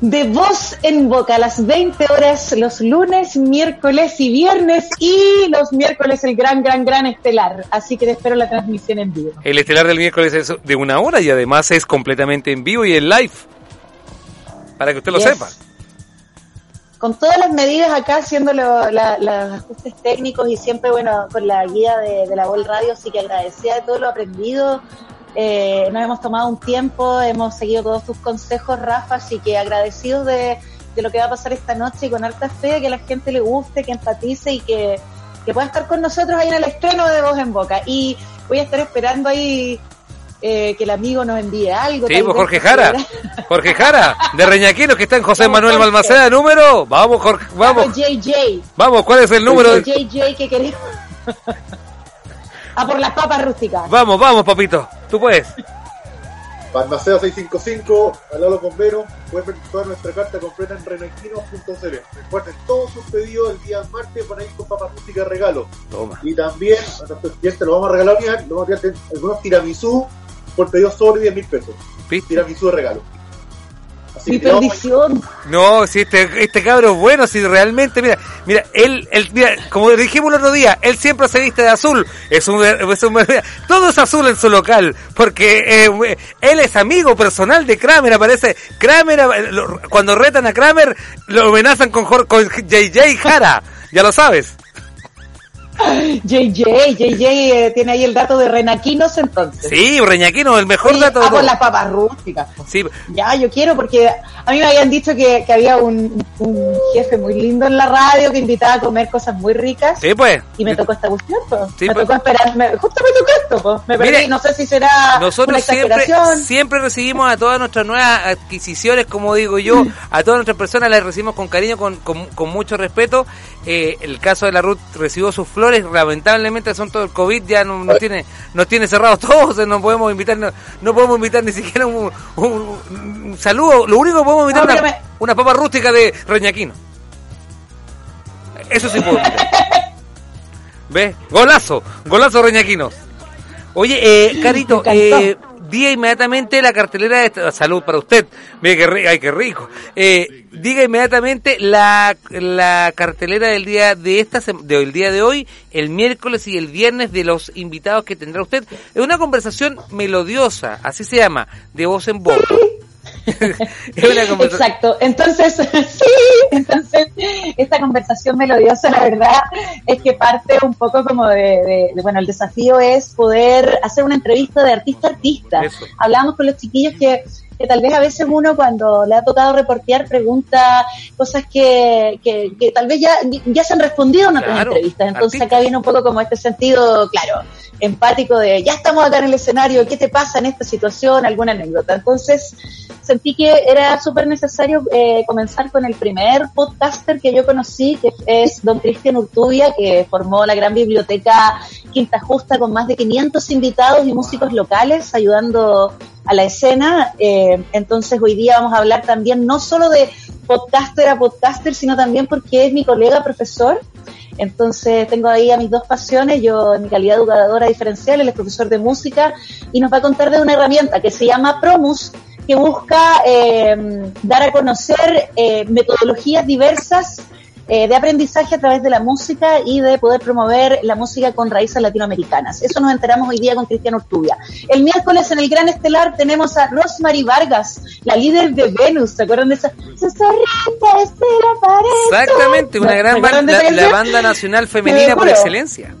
De voz en boca a las 20 horas los lunes, miércoles y viernes y los miércoles el gran, gran, gran estelar. Así que te espero la transmisión en vivo. El estelar del miércoles es de una hora y además es completamente en vivo y en live. Para que usted lo sepa. Con todas las medidas acá, haciendo los ajustes técnicos y siempre, bueno, con la guía de, la Vol Radio, así que agradecida de todo lo aprendido Eh, nos hemos tomado un tiempo, hemos seguido todos tus consejos, Rafa, así que agradecidos de, de lo que va a pasar esta noche y con harta fe, que a la gente le guste, que empatice y que, que pueda estar con nosotros ahí en el estreno de Voz en Boca. Y voy a estar esperando ahí eh, que el amigo nos envíe algo. Sí, pues Jorge Jara. Jorge Jara, de Reñaquino, que está en José Manuel Balmaceda, número. Vamos, Jorge, vamos. Vamos, JJ. Vamos, ¿cuál es el número? JJ que queremos. A por las papas rústicas. Vamos, vamos, papito. Tú puedes. Balmaceda 655, al lado con Vero. Pueden ver toda nuestra carta completa en renaquino.cl. Recuerden, todos sus pedidos el día martes van a ir con papas rústicas regalo. Toma. Y también a nuestros clientes lo vamos a regalar lo vamos a regalar algunos tiramisú por pedido sobre 10 mil pesos. ¿Viste? Tiramisú de regalo. Mi perdición. No, si este, este cabro es bueno, si realmente, mira, mira, él, él, mira, como dijimos el otro día, él siempre se viste de azul, es un, es un todo es azul en su local, porque eh, él es amigo personal de Kramer, aparece, Kramer, eh, lo- cuando retan a Kramer, lo amenazan con, con JJ Jara, ya lo sabes. JJ, JJ eh, tiene ahí el dato de Renaquinos entonces. Sí, Reñaquino, el mejor Sí, dato de ah, por todo. las papas rústicas. Sí, Ya, yo quiero porque a mí me habían dicho que, que había un, un jefe muy lindo en la radio que invitaba a comer cosas muy ricas sí, pues. y me tocó esta cuestión, pues. Sí, me pues. tocó esperar, me- justo me tocó esto, pues. Me perdí, Mire, no sé si será una Nosotros siempre, siempre recibimos a todas nuestras nuevas adquisiciones, como digo yo, a todas nuestras personas las recibimos con cariño, con, con, con mucho respeto. Eh, el caso de la Ruth recibió sus flores, lamentablemente son todo el COVID, ya no- nos tiene, nos tiene cerrados todos, no podemos invitar, no, no podemos invitar ni siquiera un, un- un saludo, lo único que podemos invitar es una, una papa rústica de Reñaquino. Eso sí puedo invitar. ¿Ves? Golazo, golazo Reñaquino. Oye, eh, Carito, eh, diga inmediatamente la cartelera de salud para usted. Mire qué rico, ay qué rico. Eh, diga inmediatamente la, la cartelera del día de esta sem- del día de hoy, el miércoles y el viernes de los invitados que tendrá usted. Es una conversación melodiosa, así se llama, de voz en voz. Exacto. Entonces, sí, entonces esta conversación melodiosa, la verdad, es que parte un poco como de, de- de- bueno, el desafío es poder hacer una entrevista de artista a artista. Eso. Hablábamos con los chiquillos que, que tal vez a veces uno cuando le ha tocado reportear pregunta cosas que, que, que tal vez ya, ya se han respondido en otras Claro, entrevistas. Entonces acá viene un poco como este sentido, claro, empático de ya estamos acá en el escenario, ¿qué te pasa en esta situación? ¿Alguna anécdota? Entonces sentí que era súper necesario eh, comenzar con el primer podcaster que yo conocí, que es don Cristian Urtubia, que formó la gran biblioteca Quinta Justa con más de 500 invitados y músicos locales ayudando a la escena. Eh, entonces hoy día vamos a hablar también no solo de podcaster a podcaster, sino también porque es mi colega profesor. Entonces tengo ahí a mis dos pasiones, yo en mi calidad de educadora diferencial, él es profesor de música y nos va a contar de una herramienta que se llama Promus, que busca eh, dar a conocer eh, metodologías diversas eh, de aprendizaje a través de la música y de poder promover la música con raíces latinoamericanas. Eso nos enteramos hoy día con Cristian Urtubia. El miércoles en el Gran Estelar tenemos a Rosemary Vargas, la líder de Venus. ¿Se acuerdan de esa? Exactamente, una ¿Se gran banda, la, banda nacional femenina por excelencia.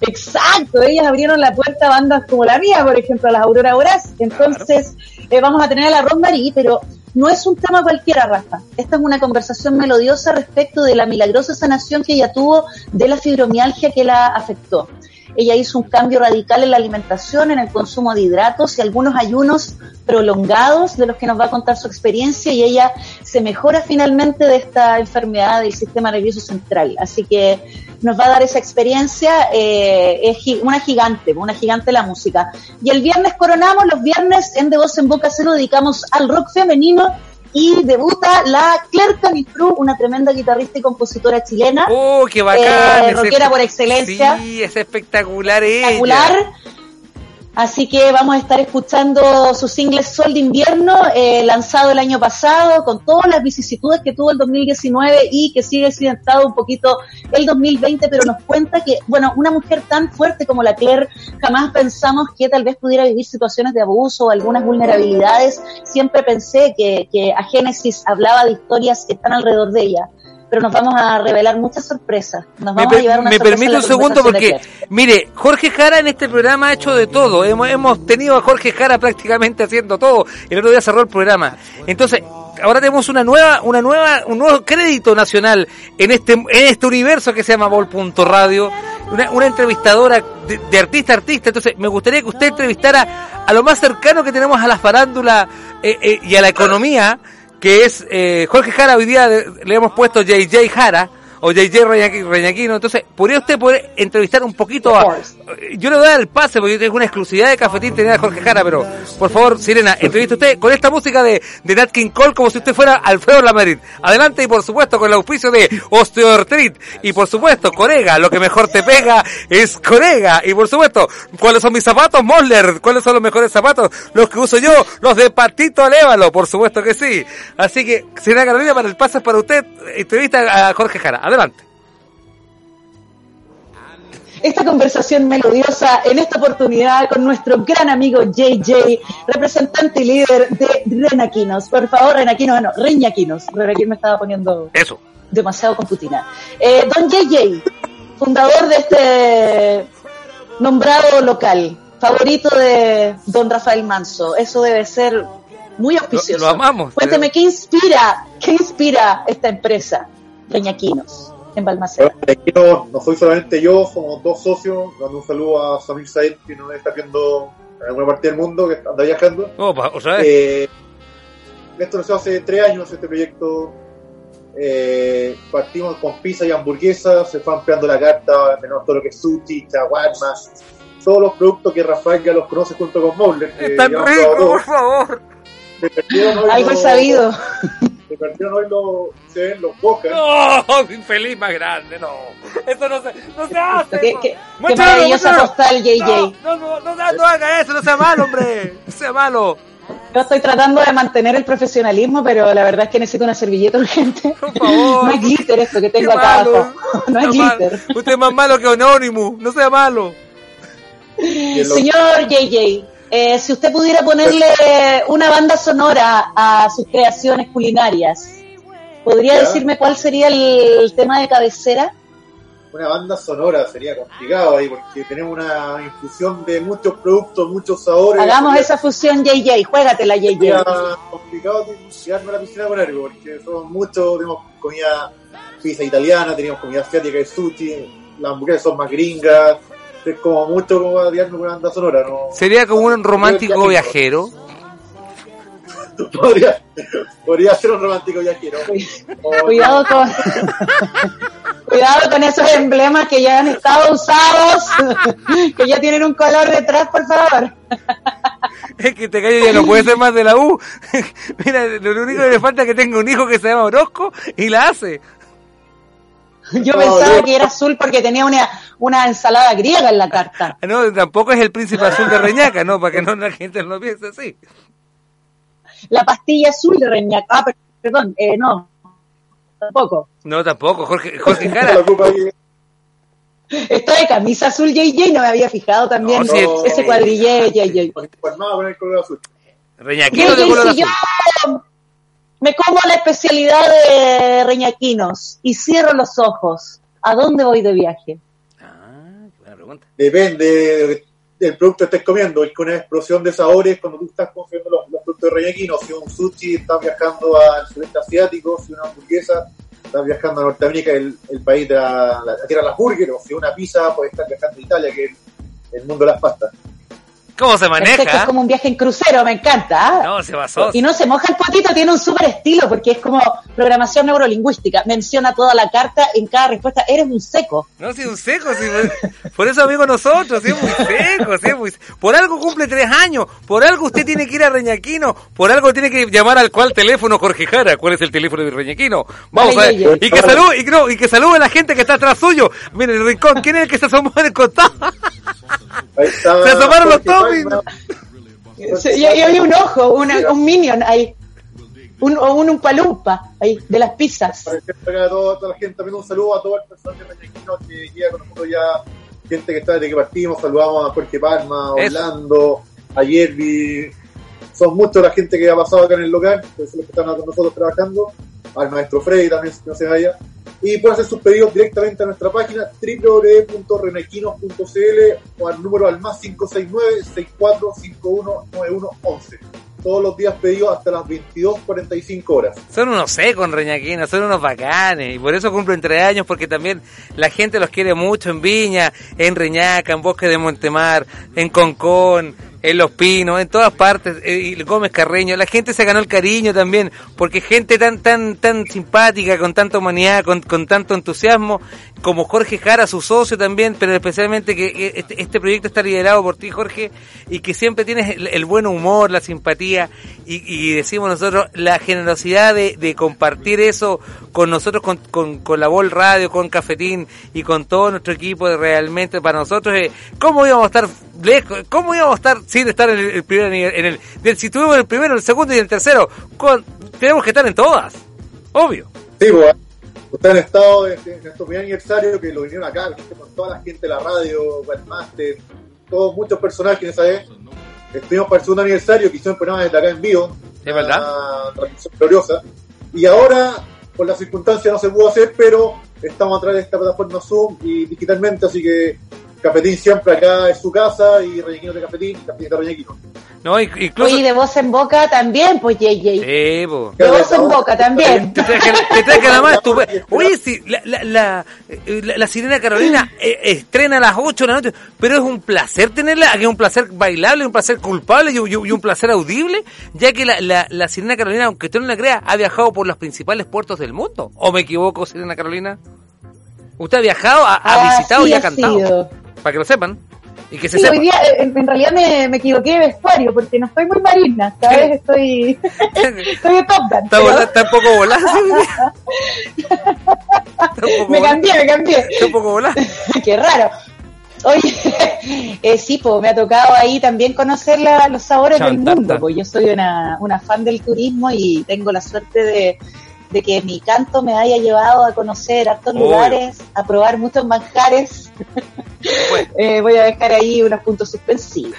Exacto, ellas abrieron la puerta a bandas como la mía, por ejemplo, a las Aurora Horas. Entonces, eh, vamos a tener a la Rosemary, pero no es un tema cualquiera, Rafa. Esta es una conversación melodiosa respecto de la milagrosa sanación que ella tuvo de la fibromialgia que la afectó. Ella hizo un cambio radical en la alimentación, en el consumo de hidratos y algunos ayunos prolongados de los que nos va a contar su experiencia y ella se mejora finalmente de esta enfermedad del sistema nervioso central. Así que nos va a dar esa experiencia, eh, es una gigante, una gigante la música. Y el viernes coronamos, los viernes en De Voz en Boca se lo dedicamos al rock femenino y debuta la Claire Canifru, una tremenda guitarrista y compositora chilena. ¡Oh, qué bacán! Eh, rockera por excelencia. Sí, es espectacular ella. Así que vamos a estar escuchando su single Sol de Invierno, eh, lanzado el año pasado, con todas las vicisitudes que tuvo el 2019 y que sigue accidentado un poquito el 2020, pero nos cuenta que, bueno, una mujer tan fuerte como la Claire, jamás pensamos que tal vez pudiera vivir situaciones de abuso o algunas vulnerabilidades. Siempre pensé que, que a Génesis hablaba de historias que están alrededor de ella pero nos vamos a revelar muchas sorpresas. Nos me, vamos a llevar una me permite un segundo porque, mire, Jorge Jara en este programa ha hecho de todo. Hemos, hemos tenido a Jorge Jara prácticamente haciendo todo. El otro día cerró el programa. Entonces, ahora tenemos una nueva, una nueva, un nuevo crédito nacional en este, en este universo que se llama Vol.radio. Una, una entrevistadora de, de artista a artista. Entonces, me gustaría que usted entrevistara a lo más cercano que tenemos a la farándula eh, eh, y a la economía, que es eh, Jorge Jara. Hoy día le hemos puesto JJ Jara o JJ Reñaqui- Reñaquino. Entonces, ¿podría usted poder entrevistar un poquito a... Yo le voy a dar el pase porque es una exclusividad de cafetín tener a Jorge Jara, pero por favor, Sirena, entrevista usted con esta música de, de Nat King Cole como si usted fuera Alfredo Lamadrid. Adelante y por supuesto con el auspicio de Osteoartrit y por supuesto Corega, lo que mejor te pega es Corega y por supuesto, ¿cuáles son mis zapatos Mosler? ¿Cuáles son los mejores zapatos? Los que uso yo, los de Patito Alévalo, por supuesto que sí. Así que, Sirena Carolina, para el pase para usted, entrevista a Jorge Jara. Adelante. esta conversación melodiosa en esta oportunidad con nuestro gran amigo JJ, representante y líder de Renaquinos. Por favor, Renaquinos, no, Reñaquinos. Renaquinos me estaba poniendo Eso. demasiado con Putina. Eh, don JJ, fundador de este nombrado local, favorito de don Rafael Manso. Eso debe ser muy auspicioso. Lo- lo amamos. Cuénteme, ¿qué inspira, qué inspira esta empresa, Reñaquinos, en Balmaceda? Aquí no, no soy solamente yo, somos dos socios. Dando un saludo a Samir Said, que nos está viendo en alguna parte del mundo, que anda viajando. Opa, otra vez. Eh, esto nació hace tres años, este proyecto. Eh, partimos con pizza y hamburguesa, se fue ampliando la carta, tenemos todo lo que es sushi, chaguarma, todos los productos que Rafael ya los conoce junto con Mowler. que Es tan llevamos rico, todos por favor. Algo he los- sabido. Perdieron hoy los, se ven los bocas. No, infeliz más grande, no. Eso no se, no se hace. Qué, no. qué- qué maravillosa postal, JJ. No, no, no, no, no haga eso, no sea malo, hombre. No sea malo. Yo estoy tratando de mantener el profesionalismo, pero la verdad es que necesito una servilleta urgente. Por favor. No es glitter esto que tengo acá abajo. No es glitter. Usted es más malo que Anonymous, no sea malo. Señor JJ, eh, si usted pudiera ponerle una banda sonora a sus creaciones culinarias, ¿podría Ya. decirme cuál sería el tema de cabecera? una banda sonora sería complicado ahí porque tenemos una infusión de muchos productos, muchos sabores. Hagamos Sería- esa fusión JJ, juégatela Sería JJ. complicado tirarme a la piscina con algo porque son muchos, tenemos comida pizza italiana, teníamos comida asiática de sushi, las hamburguesas son más gringas, es como mucho como con una banda sonora, ¿no? Sería como un romántico viajero. podría, podría ser un romántico viajero. Cuidado con... Cuidado con esos emblemas que ya han estado usados, que ya tienen un color detrás, por favor. Es que te calles ya no puede ser más de la U. Mira, lo único que le falta es que tenga un hijo que se llama Orozco y la hace. Yo No, pensaba que era azul porque tenía una, una ensalada griega en la carta. No, tampoco es el príncipe azul de Reñaca, no, para que no la gente no piense así. La pastilla azul de Reñaca. Ah, per- perdón, eh, no. Tampoco. No, tampoco, Jorge, Jorge la Jara. Está de camisa azul JJ, no me había fijado también No, ese cuadrillé JJ. Pues nada, con el color azul. Reñaquino de color azul. Me como la especialidad de Reñaquinos y cierro los ojos, ¿a dónde voy de viaje? Ah, qué buena pregunta. depende del producto que estés comiendo. Es que una explosión de sabores cuando tú estás consumiendo los, los productos de Reñaquino. Si un sushi estás viajando al sudeste asiático, si una hamburguesa estás viajando a Norteamérica, el, el país de la, la tierra de las burgers, o si una pizza puedes estar viajando a Italia, que es el, el mundo de las pastas. ¿Cómo se Perfecto, es maneja? como un viaje en crucero, me encanta. ¿ah? No, se basó. Y no se moja el potito, tiene un súper estilo porque es como programación neurolingüística. Menciona toda la carta en cada respuesta. Eres un seco. No, sí, un seco, sí. Por eso, amigo, nosotros, sí, es muy seco, sí, es muy Por algo cumple tres años, por algo usted tiene que ir a Reñaquino, por algo tiene que llamar al cual teléfono Jorge Jara. ¿Cuál es el teléfono de Reñaquino? Vamos a ver. Y que salude, y, que no, y que salude a la gente que está atrás suyo. Miren, el rincón, ¿quién es el que se asomó en el costado? Ahí está Se asomaron los Jorge Palma. Sí, y, y hay un ojo, una- un minion ahí. Un, o un umpalumpa ahí, de las pizzas. Para que traiga a toda, toda la gente, también un saludo a todo el personal de que llega con nosotros ya, gente que está desde que partimos, saludamos a Jorge Palma, a. Orlando, a Yerby, son muchos la gente que ha pasado acá en el local, que son los que están con nosotros trabajando, al maestro Freddy también, que no se vaya, Y pueden hacer sus pedidos directamente a nuestra página www.renequinos.cl o al número al más 569-6451-9111. Todos los días pedidos hasta las 22.45 horas. Son unos secos Reñaquinos, son unos bacanes. Y por eso cumplen tres años, porque también la gente los quiere mucho en Viña, en Reñaca, en Bosque de Montemar, en Concón en Los Pinos, en todas partes, eh, y Gómez Carreño, la gente se ganó el cariño también, porque gente tan tan tan simpática, con tanta humanidad, con, con tanto entusiasmo, como Jorge Jara, su socio también, pero especialmente que este, este proyecto está liderado por ti, Jorge, y que siempre tienes el, buen humor, la simpatía, y, decimos nosotros, la generosidad de, de compartir eso con nosotros, con, con, con, la Vol Radio, con Cafetín y con todo nuestro equipo, realmente para nosotros, eh, ¿cómo íbamos a estar? ¿Cómo íbamos a estar sin estar en el, primer nivel? En el, si tuvimos el primero, el segundo y el tercero, con, tenemos que estar en todas, obvio. Sí, pues, ustedes han estado en, nuestro primer aniversario, que lo vinieron acá, con toda la gente de la radio, Webmaster, todos muchos personajes en esa vez. Estuvimos para el segundo aniversario, que hicieron programas desde acá en vivo. ¿Es verdad? Una transmisión gloriosa. Y ahora por las circunstancias no se pudo hacer, pero estamos a través de esta plataforma Zoom y digitalmente, así que Cafetín siempre acá es su casa y Reñequino de Cafetín, Cafetín de Reñequino. No, incluso... Oye, de voz en boca también, pues, JJ. Sí, po. De voz en boca también. Te traje, nada más tu... Oye, si la, la, la, la, Sirena Carolina eh, estrena a las 8 de la noche, pero es un placer tenerla, que es un placer bailable, un placer culpable y, y, un placer audible, ya que la, la, la Sirena Carolina, aunque usted no la crea, ha viajado por los principales puertos del mundo. ¿O me equivoco, Sirena Carolina? Usted ha viajado, ha, ha ah, visitado y ha cantado. Para que lo sepan. Y que se sí, Hoy día, eh, en, realidad me, me, equivoqué de vestuario porque no estoy muy marina. Esta vez estoy, estoy de Top Gun. Está, un poco volada. me cambié, me cambié. Está un poco volada. Qué raro. Oye, eh, sí, pues me ha tocado ahí también conocer la, los sabores del mundo, pues yo soy una, una fan del turismo y tengo la suerte de, de que mi canto me haya llevado a conocer hartos lugares, a probar muchos manjares. eh, voy a dejar ahí unos puntos suspensivos.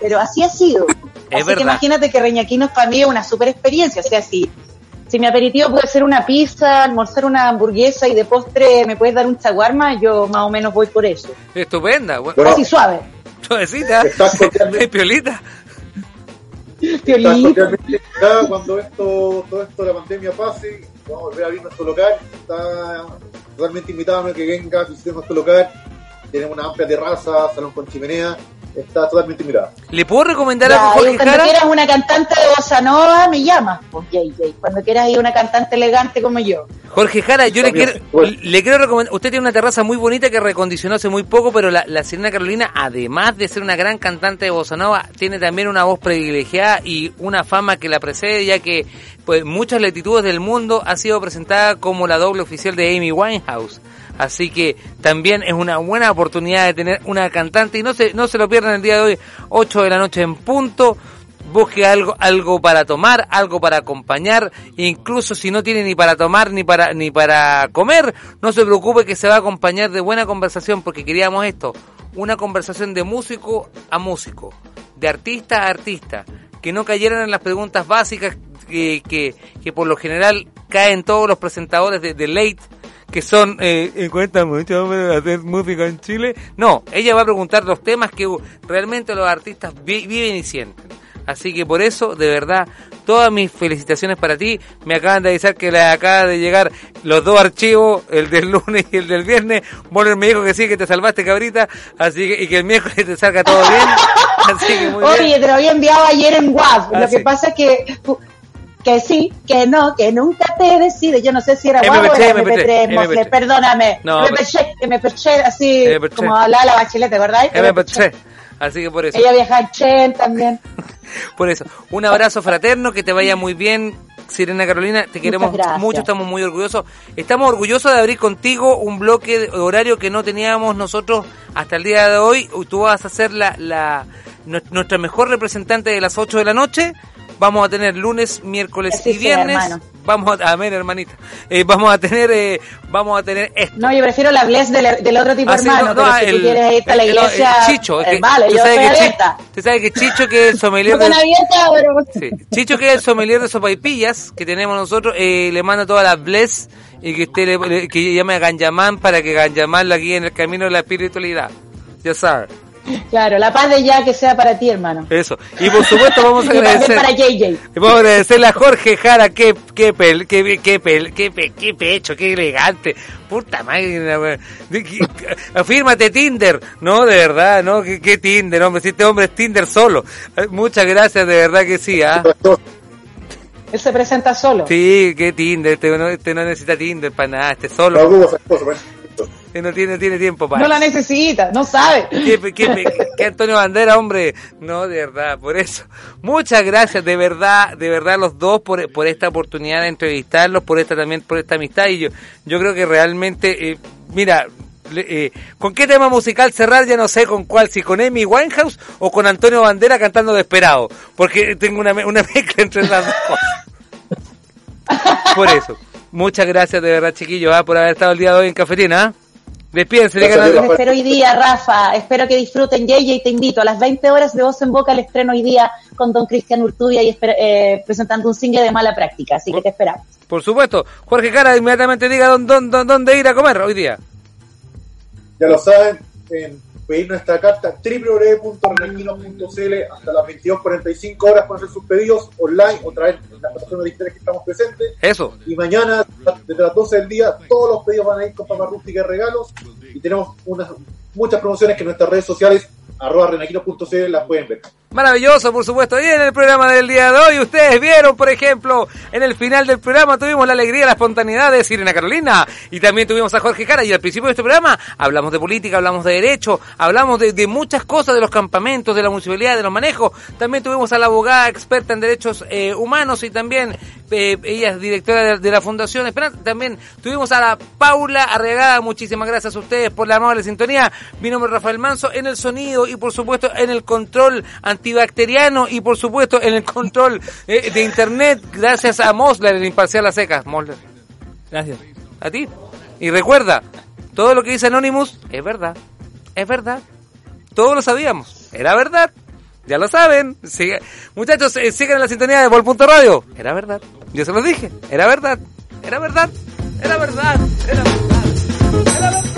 Pero así ha sido. así que imagínate que Reñaquinos para mí es una super experiencia. O sea, si, si mi aperitivo puede ser una pizza, almorzar una hamburguesa y de postre me puedes dar un chaguarma, yo más o menos voy por eso. Estupenda. Así suave. Suavecita. piolita. cuando esto, todo esto de la pandemia pase, vamos a volver a abrir nuestro local. Está totalmente invitado a que venga a visitar nuestro local. Tenemos una amplia terraza, salón con chimenea está totalmente mirada. ¿Le puedo recomendar a Jorge Cuando quieras una cantante de bossa nova, me llamas. Pues, Cuando quieras ir una cantante elegante como yo. Jorge Jara, yo le quiero, le quiero recomendar. Usted tiene una terraza muy bonita que recondicionó hace muy poco, pero la, la Sirena Carolina, además de ser una gran cantante de bossa nova, tiene también una voz privilegiada y una fama que la precede, ya que pues muchas latitudes del mundo ha sido presentada como la doble oficial de Amy Winehouse. Así que también es una buena oportunidad de tener una cantante y no se, no se lo pierdan el día de hoy, 8 de la noche en punto. Busque algo, algo para tomar, algo para acompañar, incluso si no tiene ni para tomar ni para, ni para comer, no se preocupe que se va a acompañar de buena conversación porque queríamos esto, una conversación de músico a músico, de artista a artista, que no cayeran en las preguntas básicas que, que, que por lo general caen todos los presentadores de, de Late que son eh, 40 mucho de hacer música en Chile. No, ella va a preguntar los temas que realmente los artistas viven y sienten. Así que por eso, de verdad, todas mis felicitaciones para ti. Me acaban de avisar que le acaba de llegar los dos archivos, el del lunes y el del viernes. Bonner me dijo que sí, que te salvaste, cabrita. Así que, y que el miércoles te salga todo bien. Así que muy Oye, te lo había enviado ayer en WhatsApp. lo ah, que pasa es que que sí, que no, que nunca te decides. Yo no sé si era guapo o era MP3, perdóname. No, me perché así como hablaba la bachilete, ¿verdad? MP3. Así que por eso. Ella viaja en Chen también. por eso. Un abrazo fraterno, que te vaya muy bien. Sirena Carolina, te queremos mucho, estamos muy orgullosos. Estamos orgullosos de abrir contigo un bloque de horario que no teníamos nosotros hasta el día de hoy. Tú vas a ser la, la nuestra mejor representante de las 8 de la noche Vamos a tener lunes, miércoles y viernes. vamos a, ver, hermanita. Eh, vamos a tener, eh, vamos a tener esto. No, yo prefiero la bless del, otro tipo, de ah, hermano. No, si tú quieres ir a la iglesia. Chicho, eh, vale, yo estoy abierta. Usted sabe que Chicho, que es el sommelier. de, sí, Chicho, que es el sommelier de sopaipillas que tenemos nosotros, eh, le manda todas las bless y que usted le, que llame a Ganyaman para que Ganyaman la guíe en el camino de la espiritualidad. Ya sabes. Claro, la paz de ya que sea para ti, hermano. Eso. Y por supuesto vamos a agradecer. para JJ. Vamos a agradecerle a Jorge Jara, qué, qué, pel, qué, qué, pel, qué, qué pecho, qué elegante. Puta madre. Afírmate Tinder. No, de verdad, ¿no? ¿Qué, qué Tinder, hombre? Si este hombre es Tinder solo. Muchas gracias, de verdad que sí, ¿ah? Él se presenta solo. Sí, qué Tinder. Este no, este no necesita Tinder para nada, este solo. No, no tiene, tiene tiempo para. No la necesita, no sabe. ¿Qué, Antonio Bandera, hombre? No, de verdad, por eso. Muchas gracias, de verdad, de verdad, los dos por, por esta oportunidad de entrevistarlos, por esta también, por esta amistad. Y yo, yo creo que realmente, eh, mira, eh, ¿Con qué tema musical cerrar? Ya no sé con cuál, si con Amy Winehouse o con Antonio Bandera cantando Desperado, porque tengo una, una mezcla entre las dos cosas. Por eso. Muchas gracias de verdad, chiquillos, ¿ah? por haber estado el día de hoy en Cafetina. ¿ah? Despídense, algo. espero hoy día, Rafa. Espero que disfruten. y te invito a las 20 horas de Voz en Boca al estreno hoy día con don Cristian Urtubia y eh, presentando un single de mala práctica. Así que te esperamos. Por supuesto. Jorge Cara, inmediatamente diga dónde, dónde, dónde ir a comer hoy día. Ya lo saben, en pedir nuestra carta www.renaquino.cl hasta las 22.45 horas para hacer sus pedidos online otra vez en las plataformas digitales que estamos presentes. Eso. Y mañana, desde las 12 del día, todos los pedidos van a ir con papas rústicas y regalos. Y tenemos unas muchas promociones que en nuestras redes sociales arroba renaquino.cl las pueden ver. Maravilloso, por supuesto. Y en el programa del día de hoy, ustedes vieron, por ejemplo, en el final del programa tuvimos la alegría, la espontaneidad de Sirena Carolina. Y también tuvimos a Jorge Cara. Y al principio de este programa hablamos de política, hablamos de derecho, hablamos de, muchas cosas, de los campamentos, de la municipalidad, de los manejos. También tuvimos a la abogada experta en derechos eh, humanos y también eh, ella es directora de, la Fundación Esperanza. También tuvimos a la Paula Arregada. Muchísimas gracias a ustedes por la amable sintonía. Mi nombre es Rafael Manso en el sonido y por supuesto en el control antibacteriano y por supuesto en el control eh, de internet gracias a Mosler, el imparcial a secas. Mosler. Gracias. A ti. Y recuerda, todo lo que dice Anonymous es verdad. Es verdad. Todos lo sabíamos. Era verdad. Ya lo saben. Sigue. Muchachos, eh, sigan en la sintonía de Vol.radio. Era verdad. Yo se los dije. Era verdad. Era verdad. Era verdad. Era verdad. Era verdad.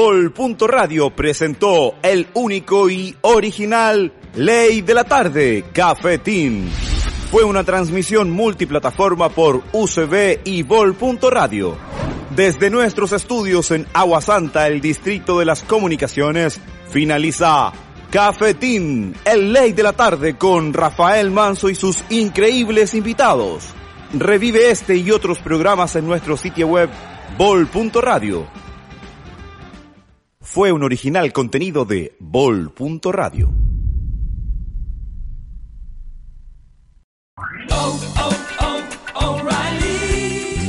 Vol.radio presentó el único y original Ley de la Tarde, Cafetín. Fue una transmisión multiplataforma por UCB y Vol.radio. Desde nuestros estudios en Agua Santa, el Distrito de las Comunicaciones, finaliza Cafetín, el Ley de la Tarde con Rafael Manso y sus increíbles invitados. Revive este y otros programas en nuestro sitio web bol.radio fue un original contenido de bol.radio.